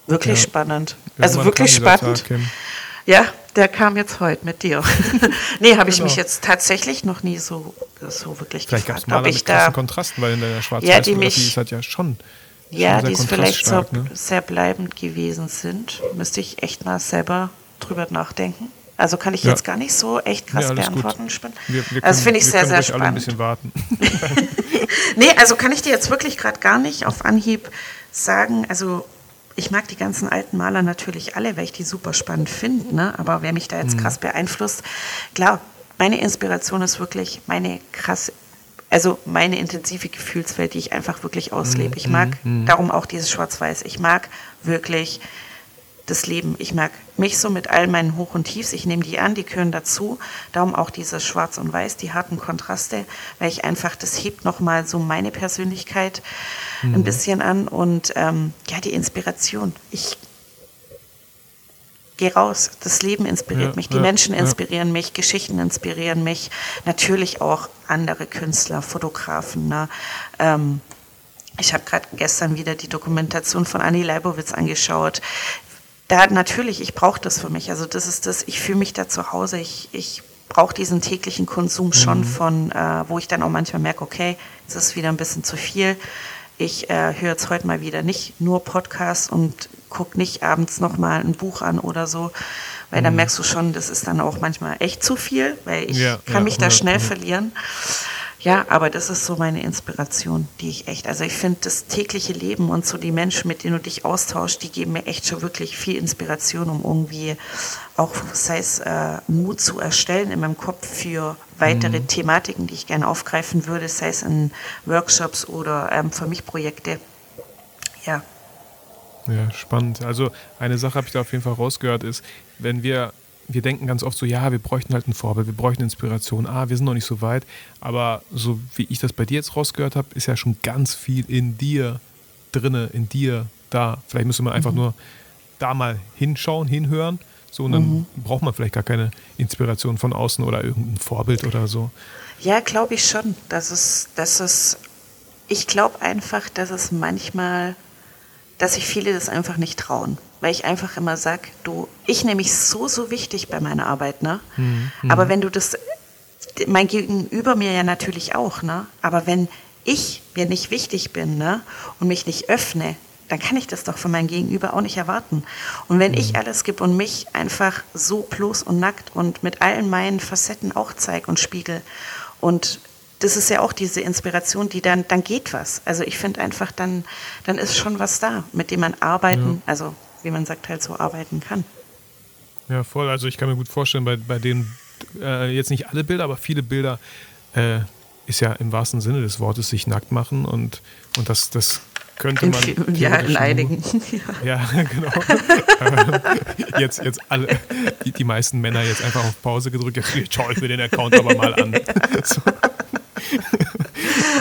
Wirklich ja. spannend. Also wirklich spannend. Ja, der kam jetzt heute mit dir. <laughs> nee, habe ich genau. mich jetzt tatsächlich noch nie so, so wirklich Vielleicht gefragt. Vielleicht gab es mal mit Kontrasten, weil in der schwarz ja, die mich, ist halt ja schon ja, die es vielleicht so ne? sehr bleibend gewesen sind. Müsste ich echt mal selber drüber nachdenken. Also kann ich ja. jetzt gar nicht so echt krass ja, beantworten. Wir, wir also finde ich sehr, sehr spannend. Alle ein bisschen warten. <laughs> <laughs> nee, also kann ich dir jetzt wirklich gerade gar nicht auf Anhieb sagen. Also ich mag die ganzen alten Maler natürlich alle, weil ich die super spannend finde. Ne? Aber wer mich da jetzt mhm. krass beeinflusst, klar, meine Inspiration ist wirklich meine krass, also meine intensive Gefühlswelt, die ich einfach wirklich auslebe. Mhm. Ich mag mhm. darum auch dieses Schwarz-Weiß. Ich mag wirklich das Leben. Ich mag mich so mit all meinen Hoch und Tiefs. Ich nehme die an, die gehören dazu. Darum auch dieses Schwarz und Weiß, die harten Kontraste, weil ich einfach, das hebt nochmal so meine Persönlichkeit mhm. ein bisschen an und ähm, ja, die Inspiration. Ich gehe raus. Das Leben inspiriert ja, mich, die ja, Menschen inspirieren ja. mich, Geschichten inspirieren mich. Natürlich auch andere Künstler, Fotografen. Ne? Ähm, ich habe gerade gestern wieder die Dokumentation von Annie Leibowitz angeschaut, da natürlich, ich brauche das für mich. Also das ist das, ich fühle mich da zu Hause. Ich, ich brauche diesen täglichen Konsum schon mhm. von, äh, wo ich dann auch manchmal merke, okay, es ist wieder ein bisschen zu viel. ich äh, höre jetzt heute mal wieder nicht nur Podcasts und gucke nicht abends nochmal ein Buch an oder so, weil mhm. dann merkst du schon, das ist dann auch manchmal echt zu viel, weil ich ja, kann ja, mich da schnell verlieren. Ja, aber das ist so meine Inspiration, die ich echt, also ich finde das tägliche Leben und so die Menschen, mit denen du dich austauschst, die geben mir echt schon wirklich viel Inspiration, um irgendwie auch, sei es äh, Mut zu erstellen in meinem Kopf für weitere mhm. Thematiken, die ich gerne aufgreifen würde, sei es in Workshops oder ähm, für mich Projekte. Ja. Ja, spannend. Also eine Sache habe ich da auf jeden Fall rausgehört, ist, wenn wir wir denken ganz oft so, ja, wir bräuchten halt ein Vorbild, wir bräuchten Inspiration. Ah, wir sind noch nicht so weit. Aber so wie ich das bei dir jetzt rausgehört habe, ist ja schon ganz viel in dir drinne, in dir da. Vielleicht müsste man einfach mhm. nur da mal hinschauen, hinhören. So, und dann mhm. braucht man vielleicht gar keine Inspiration von außen oder irgendein Vorbild oder so. Ja, glaube ich schon. Dass es, dass es, ich glaube einfach, dass es manchmal, dass sich viele das einfach nicht trauen weil ich einfach immer sage, du, ich nehme mich so, so wichtig bei meiner Arbeit, ne? Mhm. Aber wenn du das, mein Gegenüber mir ja natürlich auch, ne? Aber wenn ich mir nicht wichtig bin, ne? Und mich nicht öffne, dann kann ich das doch von meinem Gegenüber auch nicht erwarten. Und wenn mhm. ich alles gebe und mich einfach so bloß und nackt und mit allen meinen Facetten auch zeige und spiegel und das ist ja auch diese Inspiration, die dann, dann geht was. Also ich finde einfach, dann, dann ist schon was da, mit dem man arbeiten, ja. also wie man sagt, halt so arbeiten kann. Ja, voll. Also ich kann mir gut vorstellen, bei, bei denen äh, jetzt nicht alle Bilder, aber viele Bilder äh, ist ja im wahrsten Sinne des Wortes sich nackt machen und, und das, das könnte man. In, ja, in einigen. <laughs> Ja, ja <laughs> genau. <laughs> jetzt, jetzt alle, die, die meisten Männer jetzt einfach auf Pause gedrückt, jetzt schaue ich mir den Account aber mal an. So.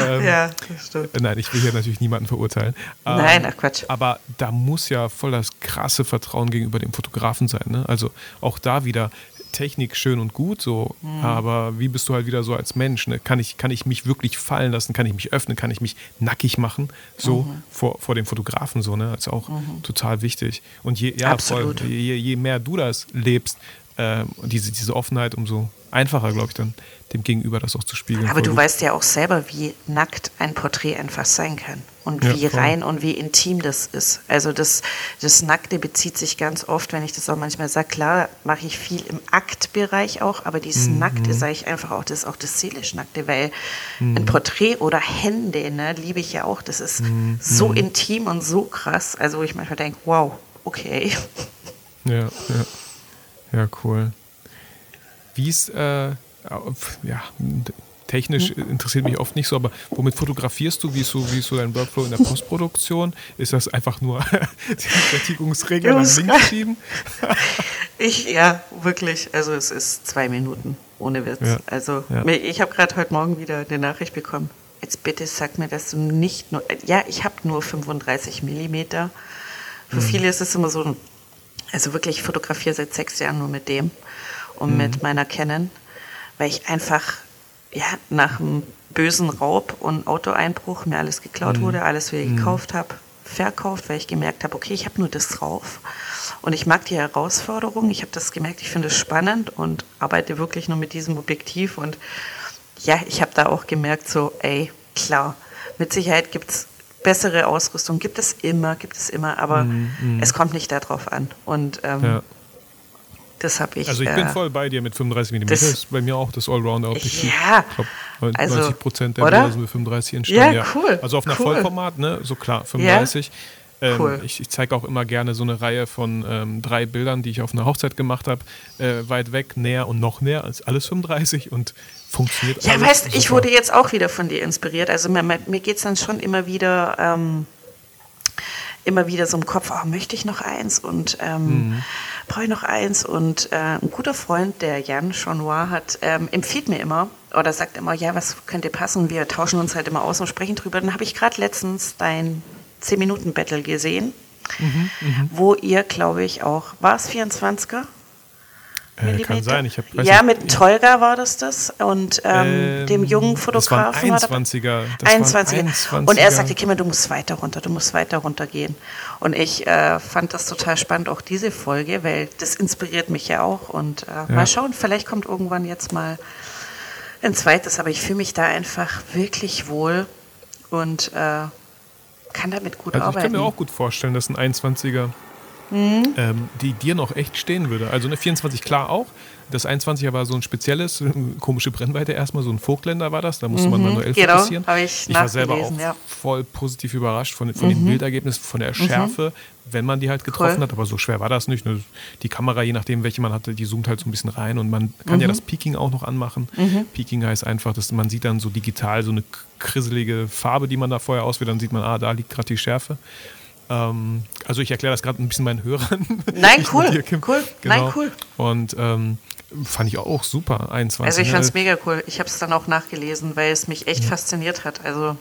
Ähm, ja, das stimmt. Nein, ich will hier natürlich niemanden verurteilen. Ähm, Nein, ach Quatsch. Aber da muss ja voll das krasse Vertrauen gegenüber dem Fotografen sein. Ne? Also auch da wieder Technik schön und gut, so, mhm. aber wie bist du halt wieder so als Mensch? Ne? Kann, ich, kann ich mich wirklich fallen lassen? Kann ich mich öffnen? Kann ich mich nackig machen? So mhm. vor, vor dem Fotografen, so, ne? Das ist auch mhm. total wichtig. Und je, ja, voll, je, je mehr du das lebst, äh, diese, diese Offenheit, umso einfacher, glaube ich, dann dem Gegenüber das auch zu spiegeln. Aber du gut. weißt ja auch selber, wie nackt ein Porträt einfach sein kann und ja, wie voll. rein und wie intim das ist. Also das, das Nackte bezieht sich ganz oft, wenn ich das auch manchmal sage, klar mache ich viel im Aktbereich auch, aber dieses mhm. Nackte sage ich einfach auch, das ist auch das seelisch Nackte, weil mhm. ein Porträt oder Hände, ne, liebe ich ja auch, das ist mhm. so mhm. intim und so krass, also wo ich manchmal denke, wow, okay. Ja, ja. Ja, cool. Wie ist, äh, ja, technisch interessiert mich oft nicht so, aber womit fotografierst du? Wie ist so, wie ist so dein Workflow in der Postproduktion? Ist das einfach nur <laughs> die Fertigungsregel nach links schieben? <laughs> ich, ja, wirklich. Also es ist zwei Minuten, ohne Witz. Ja. Also ja. ich habe gerade heute Morgen wieder eine Nachricht bekommen. Jetzt bitte sag mir, dass du nicht nur, ja, ich habe nur 35 Millimeter. Für mhm. viele ist es immer so ein also wirklich, ich fotografiere seit sechs Jahren nur mit dem und mhm. mit meiner Canon, weil ich einfach ja, nach einem bösen Raub und Autoeinbruch mir alles geklaut mhm. wurde, alles wieder mhm. gekauft habe, verkauft, weil ich gemerkt habe, okay, ich habe nur das drauf. Und ich mag die Herausforderung, ich habe das gemerkt, ich finde es spannend und arbeite wirklich nur mit diesem Objektiv. Und ja, ich habe da auch gemerkt, so, ey, klar, mit Sicherheit gibt es bessere Ausrüstung gibt es immer, gibt es immer, aber mm, mm. es kommt nicht darauf an. Und ähm, ja. das habe ich. Also ich bin äh, voll bei dir mit 35 mm. Das, das ist bei mir auch das Allrounder-Objektiv. Ja. Ich glaube, 90 also, Prozent der Bilder sind mit 35 entstanden. Ja, cool. Also auf einer cool. Vollformat, ne? So klar, 35. Ja. Ähm, cool. Ich, ich zeige auch immer gerne so eine Reihe von ähm, drei Bildern, die ich auf einer Hochzeit gemacht habe. Äh, weit weg, näher und noch näher. als alles 35 und funktioniert Ja, weißt du, ich wurde jetzt auch wieder von dir inspiriert. Also mir, mir geht es dann schon immer wieder. Ähm, immer wieder so im Kopf, oh, möchte ich noch eins und ähm, mhm. brauche ich noch eins? Und äh, ein guter Freund, der Jan Chanois hat, ähm, empfiehlt mir immer oder sagt immer, ja, was könnte passen? Wir tauschen uns halt immer aus und sprechen drüber. Dann habe ich gerade letztens dein 10-Minuten-Battle gesehen, mhm, mh. wo ihr, glaube ich, auch, war es 24er? Äh, kann sein. Ich hab, ja, nicht, mit Tolga war das das und ähm, ähm, dem jungen Fotografen. Das war ein 21er. Das 21er. 21er. Und er sagte, Kimmer, du musst weiter runter, du musst weiter runter gehen. Und ich äh, fand das total spannend, auch diese Folge, weil das inspiriert mich ja auch. Und äh, ja. mal schauen, vielleicht kommt irgendwann jetzt mal ein zweites, aber ich fühle mich da einfach wirklich wohl und äh, kann damit gut also arbeiten. Ich kann mir auch gut vorstellen, dass ein 21er mhm. ähm, die dir noch echt stehen würde. Also eine 24 klar auch. Das 21er war so ein spezielles, <laughs> komische Brennweite erstmal, so ein Vogtländer war das, da musste man mhm, manuell genau, fokussieren. Ich, ich war selber auch ja. voll positiv überrascht von, von mhm. den Bildergebnissen, von der mhm. Schärfe, mhm. wenn man die halt getroffen cool. hat, aber so schwer war das nicht. Die Kamera, je nachdem, welche man hatte, die zoomt halt so ein bisschen rein und man kann ja mhm. das Peaking auch noch anmachen. Mhm. Peaking heißt einfach, dass man sieht dann so digital so eine krisselige Farbe, die man da vorher auswählt, dann sieht man, ah, da liegt gerade die Schärfe. Ähm, also ich erkläre das gerade ein bisschen meinen Hörern. Nein, <laughs> cool. cool. Genau. Nein, cool. Und ähm, fand ich auch super, 21. Also ich fand es mega cool. Ich habe es dann auch nachgelesen, weil es mich echt ja. fasziniert hat. Also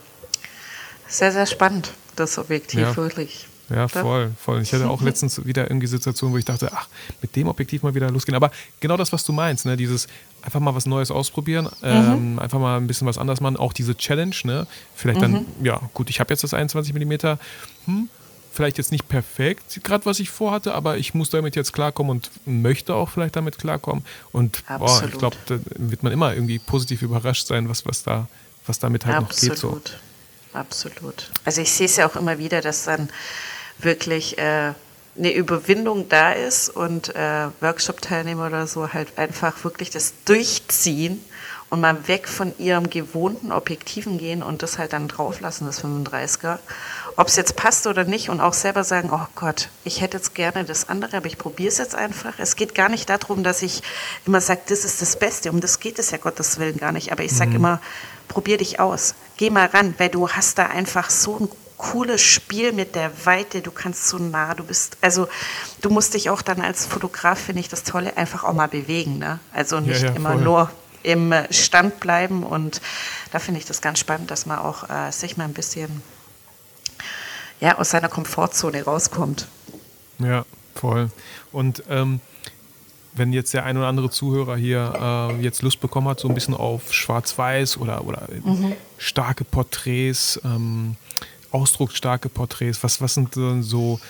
sehr, sehr spannend, das Objektiv, ja. wirklich. Ja, voll, voll. Ich hatte auch <laughs> letztens wieder irgendwie Situationen, wo ich dachte, ach, mit dem Objektiv mal wieder losgehen. Aber genau das, was du meinst, ne? dieses einfach mal was Neues ausprobieren, mhm. ähm, einfach mal ein bisschen was anderes machen, auch diese Challenge, ne? Vielleicht mhm. dann, ja, gut, ich habe jetzt das 21 mm, hm, vielleicht jetzt nicht perfekt, gerade was ich vorhatte, aber ich muss damit jetzt klarkommen und möchte auch vielleicht damit klarkommen. Und boah, ich glaube, da wird man immer irgendwie positiv überrascht sein, was, was, da, was damit halt Absolut. noch geht. So. Absolut. Also ich sehe es ja auch immer wieder, dass dann wirklich äh, eine Überwindung da ist und äh, Workshop-Teilnehmer oder so halt einfach wirklich das durchziehen und mal weg von ihrem gewohnten Objektiven gehen und das halt dann drauflassen, das 35er ob es jetzt passt oder nicht und auch selber sagen, oh Gott, ich hätte jetzt gerne das andere, aber ich probiere es jetzt einfach. Es geht gar nicht darum, dass ich immer sage, das ist das Beste. Um das geht es ja Gottes Willen gar nicht. Aber ich sage mhm. immer, probier dich aus. Geh mal ran, weil du hast da einfach so ein cooles Spiel mit der Weite, du kannst so nah, du bist, also du musst dich auch dann als Fotograf, finde ich das Tolle, einfach auch mal bewegen. Ne? Also nicht ja, ja, immer nur im Stand bleiben und da finde ich das ganz spannend, dass man auch äh, sich mal ein bisschen ja, aus seiner Komfortzone rauskommt. Ja, voll. Und ähm, wenn jetzt der ein oder andere Zuhörer hier äh, jetzt Lust bekommen hat, so ein bisschen auf Schwarz-Weiß oder, oder mhm. starke Porträts, ähm, ausdrucksstarke Porträts, was, was sind denn so,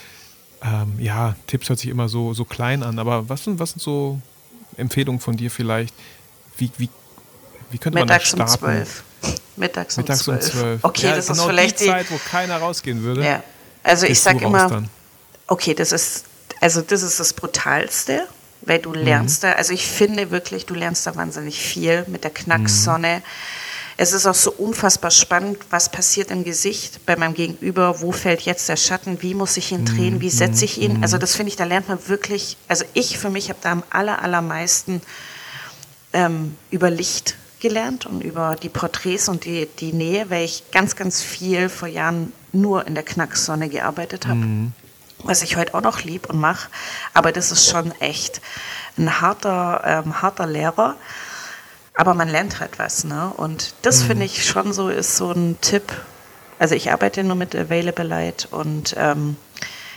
ähm, ja, Tipps hört sich immer so, so klein an, aber was sind, was sind so Empfehlungen von dir vielleicht? Wie, wie, wie könnte Mittags man das starten? Um 12. Mittags um Mittags 12. Um 12. Okay, ja, das genau ist vielleicht die Zeit, wo keiner rausgehen würde. Ja. Also ich sage immer, okay, das ist, also das ist das Brutalste, weil du lernst mhm. da, also ich finde wirklich, du lernst da wahnsinnig viel mit der Knacksonne. Mhm. Es ist auch so unfassbar spannend, was passiert im Gesicht bei meinem Gegenüber, wo fällt jetzt der Schatten, wie muss ich ihn drehen, wie setze ich ihn. Mhm. Also das finde ich, da lernt man wirklich, also ich für mich habe da am aller, allermeisten ähm, über Licht gelernt und über die Porträts und die, die Nähe, weil ich ganz, ganz viel vor Jahren nur in der Knacksonne gearbeitet habe. Mhm. Was ich heute auch noch lieb und mache. Aber das ist schon echt ein harter, ähm, harter Lehrer. Aber man lernt halt was. Ne? Und das mhm. finde ich schon so, ist so ein Tipp. Also ich arbeite nur mit Available Light und ähm,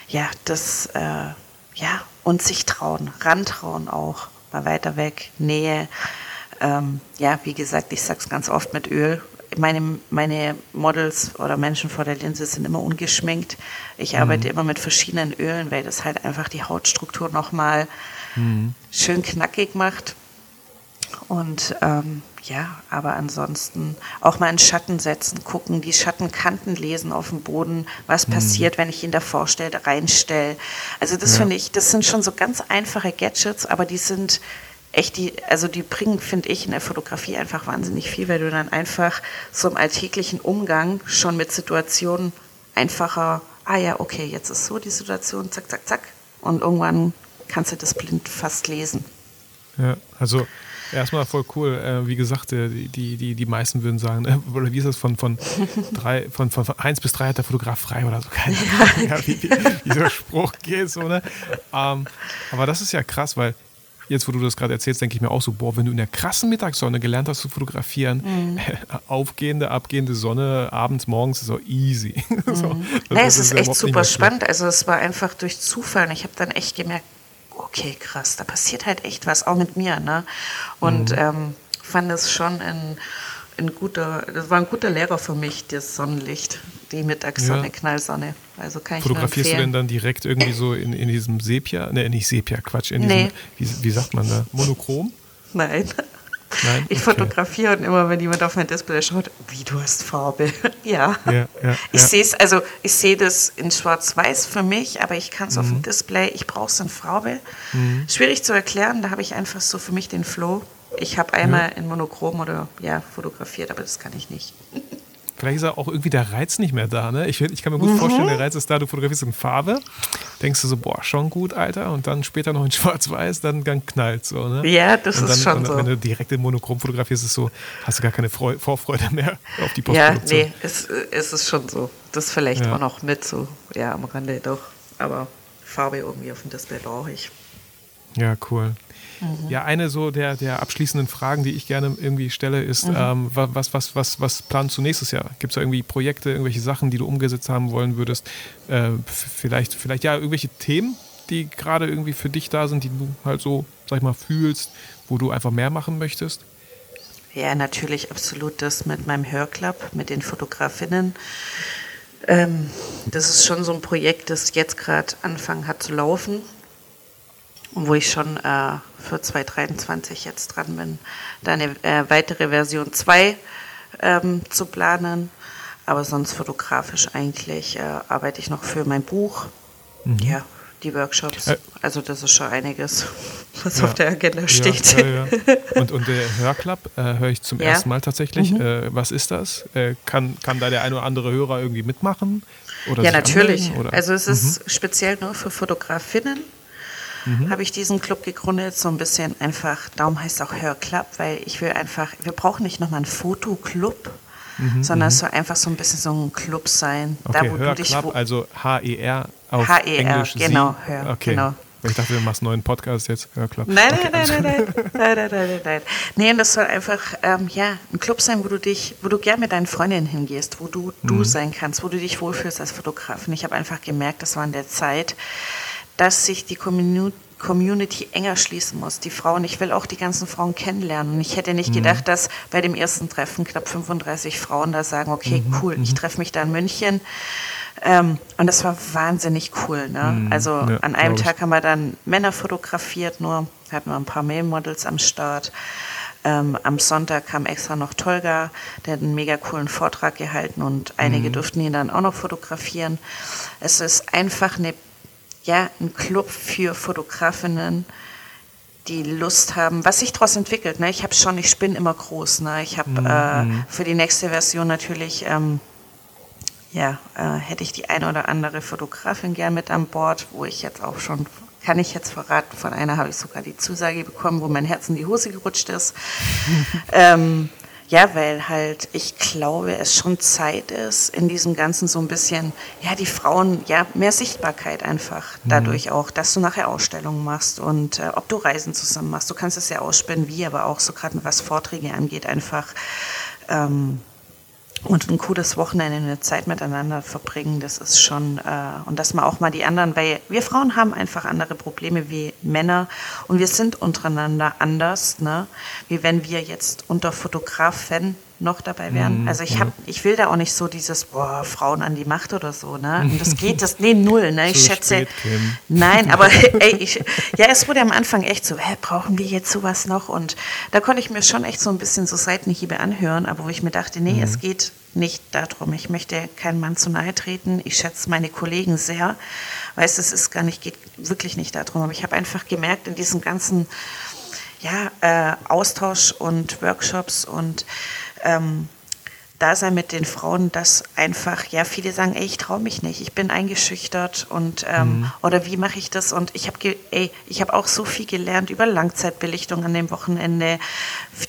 ja, das, äh, ja, und sich trauen, rantrauen auch, mal weiter weg, Nähe ähm, ja, wie gesagt, ich sage es ganz oft mit Öl. Meine, meine Models oder Menschen vor der Linse sind immer ungeschminkt. Ich mhm. arbeite immer mit verschiedenen Ölen, weil das halt einfach die Hautstruktur nochmal mhm. schön knackig macht. Und ähm, ja, aber ansonsten auch mal in Schatten setzen, gucken, die Schattenkanten lesen auf dem Boden, was mhm. passiert, wenn ich ihn davor stelle, reinstelle. Also das ja. finde ich, das sind schon so ganz einfache Gadgets, aber die sind echt die, also die bringen, finde ich, in der Fotografie einfach wahnsinnig viel, weil du dann einfach so im alltäglichen Umgang schon mit Situationen einfacher, ah ja, okay, jetzt ist so die Situation, zack, zack, zack. Und irgendwann kannst du das blind fast lesen. Ja, also erstmal voll cool. Äh, wie gesagt, äh, die, die, die meisten würden sagen, äh, oder wie ist das, von, von, <laughs> drei, von, von, von eins bis drei hat der Fotograf frei oder so. Keine Ahnung, <laughs> ja, wie, wie, wie dieser Spruch geht. So, ne? Ähm, aber das ist ja krass, weil jetzt, wo du das gerade erzählst, denke ich mir auch so, boah, wenn du in der krassen Mittagssonne gelernt hast zu fotografieren, mhm. <laughs> aufgehende, abgehende Sonne, abends, morgens, ist <laughs> so easy. Mhm. so, nee, es ist echt super spannend. Also es war einfach durch Zufall. Ich habe dann echt gemerkt, okay, krass, da passiert halt echt was, auch mit mir. Ne? Und mhm. ähm, fand es schon ein ein guter, das war ein guter Lehrer für mich, das Sonnenlicht, die Mittagssonne, ja. Knallsonne. Also kann ich Fotografierst du denn dann direkt irgendwie so in, in diesem Sepia, ne, nicht Sepia, Quatsch, in nee. diesem, wie, wie sagt man da, Monochrom? Nein. Nein? Ich Okay. fotografiere und immer, wenn jemand auf mein Display schaut, wie du hast Farbe. <laughs> ja. Ja, ja, Ich ja. sehe es, also ich sehe das in Schwarz-Weiß für mich, aber ich kann es Mhm. auf dem Display, ich brauche es in Farbe. Schwierig zu erklären, da habe ich einfach so für mich den Flow. Ich habe einmal in Monochrom oder ja, fotografiert, aber das kann ich nicht. <laughs> Vielleicht ist auch irgendwie der Reiz nicht mehr da, ne? Ich, ich kann mir gut Mhm. vorstellen, der Reiz ist da, du fotografierst in Farbe, denkst du so, boah, schon gut, Alter, und dann später noch in <laughs> Schwarz-Weiß, dann, dann knallt so, ne? Ja, das und ist schon und so. Wenn du direkt in Monochrom fotografierst, ist so, hast du gar keine Freu Vorfreude mehr auf die Ja, Postproduktion. nee, es, es ist schon so. Das vielleicht Ja. auch noch mit so, ja, am Rande doch. Aber Farbe irgendwie auf dem Display brauche ich. Ja, cool. Mhm. Ja, eine so der, der abschließenden Fragen, die ich gerne irgendwie stelle, ist, Mhm. ähm, wa- was, was, was, was planst du nächstes Jahr? Gibt es da irgendwie Projekte, irgendwelche Sachen, die du umgesetzt haben wollen würdest? Äh, vielleicht, vielleicht ja, irgendwelche Themen, die gerade irgendwie für dich da sind, die du halt so, sag ich mal, fühlst, wo du einfach mehr machen möchtest? Ja, natürlich absolut das mit meinem Hörclub, mit den Fotografinnen. Ähm, das ist schon so ein Projekt, das jetzt gerade angefangen hat zu laufen. Wo ich schon äh, für 2023 jetzt dran bin, da eine äh, weitere Version 2 ähm, zu planen. Aber sonst fotografisch eigentlich äh, arbeite ich noch für mein Buch. Ja, die Workshops. Äh. also das ist schon einiges, <laughs> was Ja. auf der Agenda steht. Ja, ja. <laughs> Und, und der Hörclub äh, höre ich zum. Mhm. ersten Mal tatsächlich. Äh, was ist das? Äh, kann, kann da der ein oder andere Hörer irgendwie mitmachen? Oder Ja, natürlich. anmelden? Mhm. Also es ist speziell nur für Fotografinnen. Habe ich diesen Club gegründet, so ein bisschen einfach, darum heißt es auch Hörclub, weil ich will einfach, wir brauchen nicht nochmal einen Fotoclub, sondern es soll einfach so ein bisschen so ein Club sein. Mhm, Okay, da, wo du dich, Hörclub, wo, also H-E-R auf H-E-R, Englisch. genau, Sie. Hör, okay. genau. Ich dachte, du machst einen neuen Podcast jetzt, Hörclub. Nein, okay, nein, alles nein, nein, nein, nein, nein, nein, nein, nein. Nee, und das soll einfach ähm, ja, ein Club sein, wo du dich, wo du gern mit deinen Freundinnen hingehst, wo du du sein kannst, wo du dich wohlfühlst als Fotografin. Ich habe einfach gemerkt, das war in der Zeit, dass sich die Communi- Community enger schließen muss. Die Frauen, ich will auch die ganzen Frauen kennenlernen. Und ich hätte nicht gedacht, dass bei dem ersten Treffen knapp 35 Frauen da sagen, okay, cool, ich treffe mich da in München. Ähm, und das war wahnsinnig cool. Ne? Also ja, an einem. Tag haben wir dann Männer fotografiert, nur hatten wir ein paar Male-Models am Start. Ähm, am Sonntag kam extra noch Tolga, der hat einen mega coolen Vortrag gehalten und einige durften ihn dann auch noch fotografieren. Es ist einfach eine, ja, ein Club für Fotografinnen, die Lust haben, was sich daraus entwickelt. Ne? Ich habe schon, ich bin immer groß. Ne? Ich habe äh, für die nächste Version natürlich ähm, ja, äh, hätte ich die eine oder andere Fotografin gern mit an Bord, wo ich jetzt auch schon, kann ich jetzt verraten, von einer habe ich sogar die Zusage bekommen, wo mein Herz in die Hose gerutscht ist. <laughs> ähm, ja, weil halt ich glaube, es schon Zeit ist, in diesem Ganzen so ein bisschen, ja, die Frauen, ja, mehr Sichtbarkeit einfach. Dadurch auch, dass du nachher Ausstellungen machst und äh, ob du Reisen zusammen machst. Du kannst es ja ausspinnen, wie, aber auch so gerade was Vorträge angeht, einfach. Ähm, und ein cooles Wochenende, eine Zeit miteinander verbringen, das ist schon, äh, und dass man auch mal die anderen, weil wir Frauen haben einfach andere Probleme wie Männer und wir sind untereinander anders, ne? wie wenn wir jetzt unter Fotografen noch dabei wären. Also ich hab, ich will da auch nicht so dieses, boah, Frauen an die Macht oder so, ne? <laughs> Und das geht, das, nee, null, ne? Ich Zu schätze, spät, nein, <laughs> aber ey, ich, ja, es wurde am Anfang echt so, hä, brauchen wir jetzt sowas noch? Und da konnte ich mir schon echt so ein bisschen so Seitenhiebe anhören, aber wo ich mir dachte, nee, es geht nicht darum. Ich möchte keinem Mann zu nahe treten. Ich schätze meine Kollegen sehr. Weiß, es ist gar nicht, geht wirklich nicht darum. Aber ich habe einfach gemerkt, in diesem ganzen ja, äh, Austausch und Workshops und ähm, Dasein mit den Frauen, dass einfach, ja, viele sagen, ey, ich traue mich nicht, ich bin eingeschüchtert und ähm, oder wie mache ich das? Und ich habe, ey, ich habe auch so viel gelernt über Langzeitbelichtung an dem Wochenende.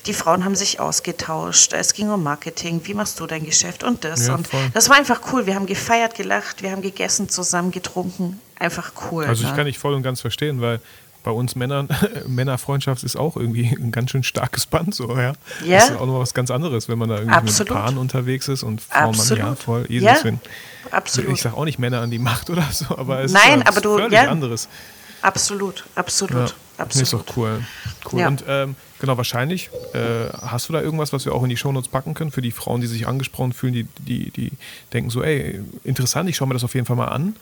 Die Frauen haben sich ausgetauscht, es ging um Marketing, wie machst du dein Geschäft und das. Ja, und voll. das war einfach cool. Wir haben gefeiert, gelacht, wir haben gegessen, zusammen getrunken. Einfach cool. Also ich ne? kann dich voll und ganz verstehen, weil bei uns Männern, <laughs> Männerfreundschaft ist auch irgendwie ein ganz schön starkes Band, so, ja. Ja. Das ist auch noch was ganz anderes, wenn man da irgendwie Absolut. mit Paaren unterwegs ist und Frau, Mann, Absolut. ja, voll. Eh, Ja, absolut. Ich sage auch nicht Männer an die Macht oder so, aber es Nein, ist aber du- völlig ja. anderes. Absolut, absolut, Ja. Absolut. ist doch cool. cool. Ja. Und ähm, genau, wahrscheinlich äh, hast du da irgendwas, was wir auch in die Shownotes packen können für die Frauen, die sich angesprochen fühlen, die, die, die denken so, ey, interessant, ich schaue mir das auf jeden Fall mal an.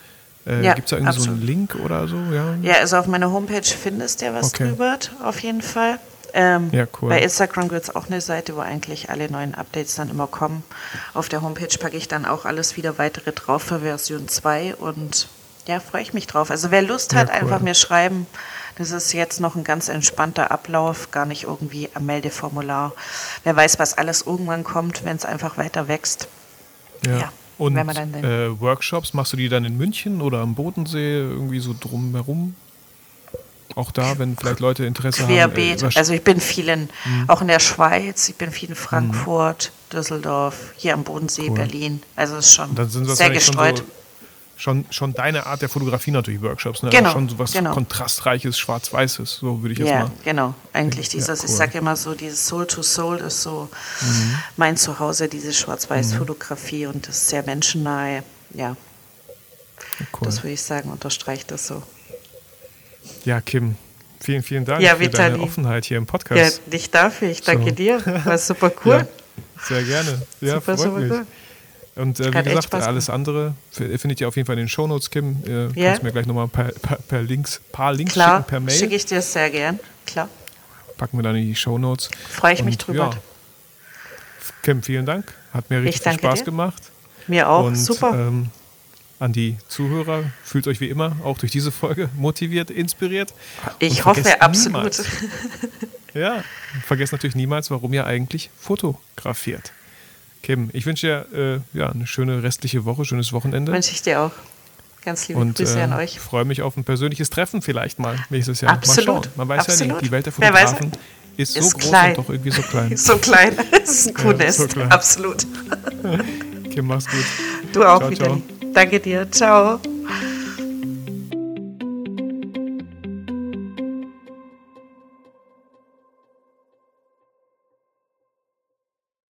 Äh, Ja, Gibt es da irgendwie so einen Link oder so? Ja. Ja, also auf meiner Homepage findest du ja was Okay. drüber, auf jeden Fall. Ähm, ja, cool. Bei Instagram gibt es auch eine Seite, wo eigentlich alle neuen Updates dann immer kommen. Auf der Homepage packe ich dann auch alles wieder weitere drauf für Version 2 und ja, freue ich mich drauf. Also wer Lust hat, ja, cool. einfach mir schreiben. Das ist jetzt noch ein ganz entspannter Ablauf, gar nicht irgendwie am Meldeformular. Wer weiß, was alles irgendwann kommt, wenn es einfach weiter wächst. Ja. ja und äh, Workshops, machst du die dann in München oder am Bodensee irgendwie so drumherum? Auch da, wenn vielleicht Leute Interesse Querbeet. haben. Äh, also ich bin vielen, mhm. auch in der Schweiz, ich bin viel in Frankfurt, mhm. Düsseldorf, hier am Bodensee, cool. Berlin. Also es ist schon sehr gestreut. Schon, so, schon, schon, deine Art der Fotografie natürlich, Workshops. Ne? Genau. Also schon so was genau. kontrastreiches, schwarz-weißes, so würde ich jetzt ja, mal. genau. Eigentlich dieses, ja, cool. ich sage immer so, dieses Soul to Soul ist so mhm. mein Zuhause, diese Schwarz-Weiß-Fotografie mhm. und das ist sehr menschennahe. Ja. Cool. Das würde ich sagen, unterstreicht das so. Ja, Kim, vielen, vielen Dank ja, für deine Offenheit hier im Podcast. Ja, nicht dafür, ich danke so. dir. War super cool. <laughs> ja, sehr gerne. Ja, super, freut mich. Cool. Und äh, wie gesagt, alles andere findet ihr auf jeden Fall in den Shownotes, Kim. Ihr yeah. kannst mir gleich nochmal ein paar, paar, paar, Links, paar Links Klar, schicken per Mail. schicke ich dir sehr gern. Klar. Packen wir dann in die Shownotes. Freue ich Und, mich drüber. Ja. Kim, vielen Dank. Hat mir richtig viel Spaß dir. gemacht. Mir auch. Und, Super. Ähm, an die Zuhörer. Fühlt euch wie immer auch durch diese Folge <laughs> motiviert, inspiriert. Ich hoffe absolut. Niemals, ja, vergesst natürlich niemals, warum ihr eigentlich fotografiert. Kim, ich wünsche dir äh, ja, eine schöne restliche Woche, schönes Wochenende. Wünsche ich dir auch. Ganz liebe und, Grüße äh, an euch. Ich freue mich auf ein persönliches Treffen vielleicht mal nächstes Jahr. Absolut. Mal schauen. Man weiß Absolut. ja nicht, die Welt der Fotografen ist, ist, so groß klein. und doch irgendwie so klein. <laughs> so klein. <laughs> Das ist ein Kuhnest. Ja, so Absolut. <laughs> Kim, mach's gut. Du auch ciao, wieder. Ciao. Danke dir. Ciao.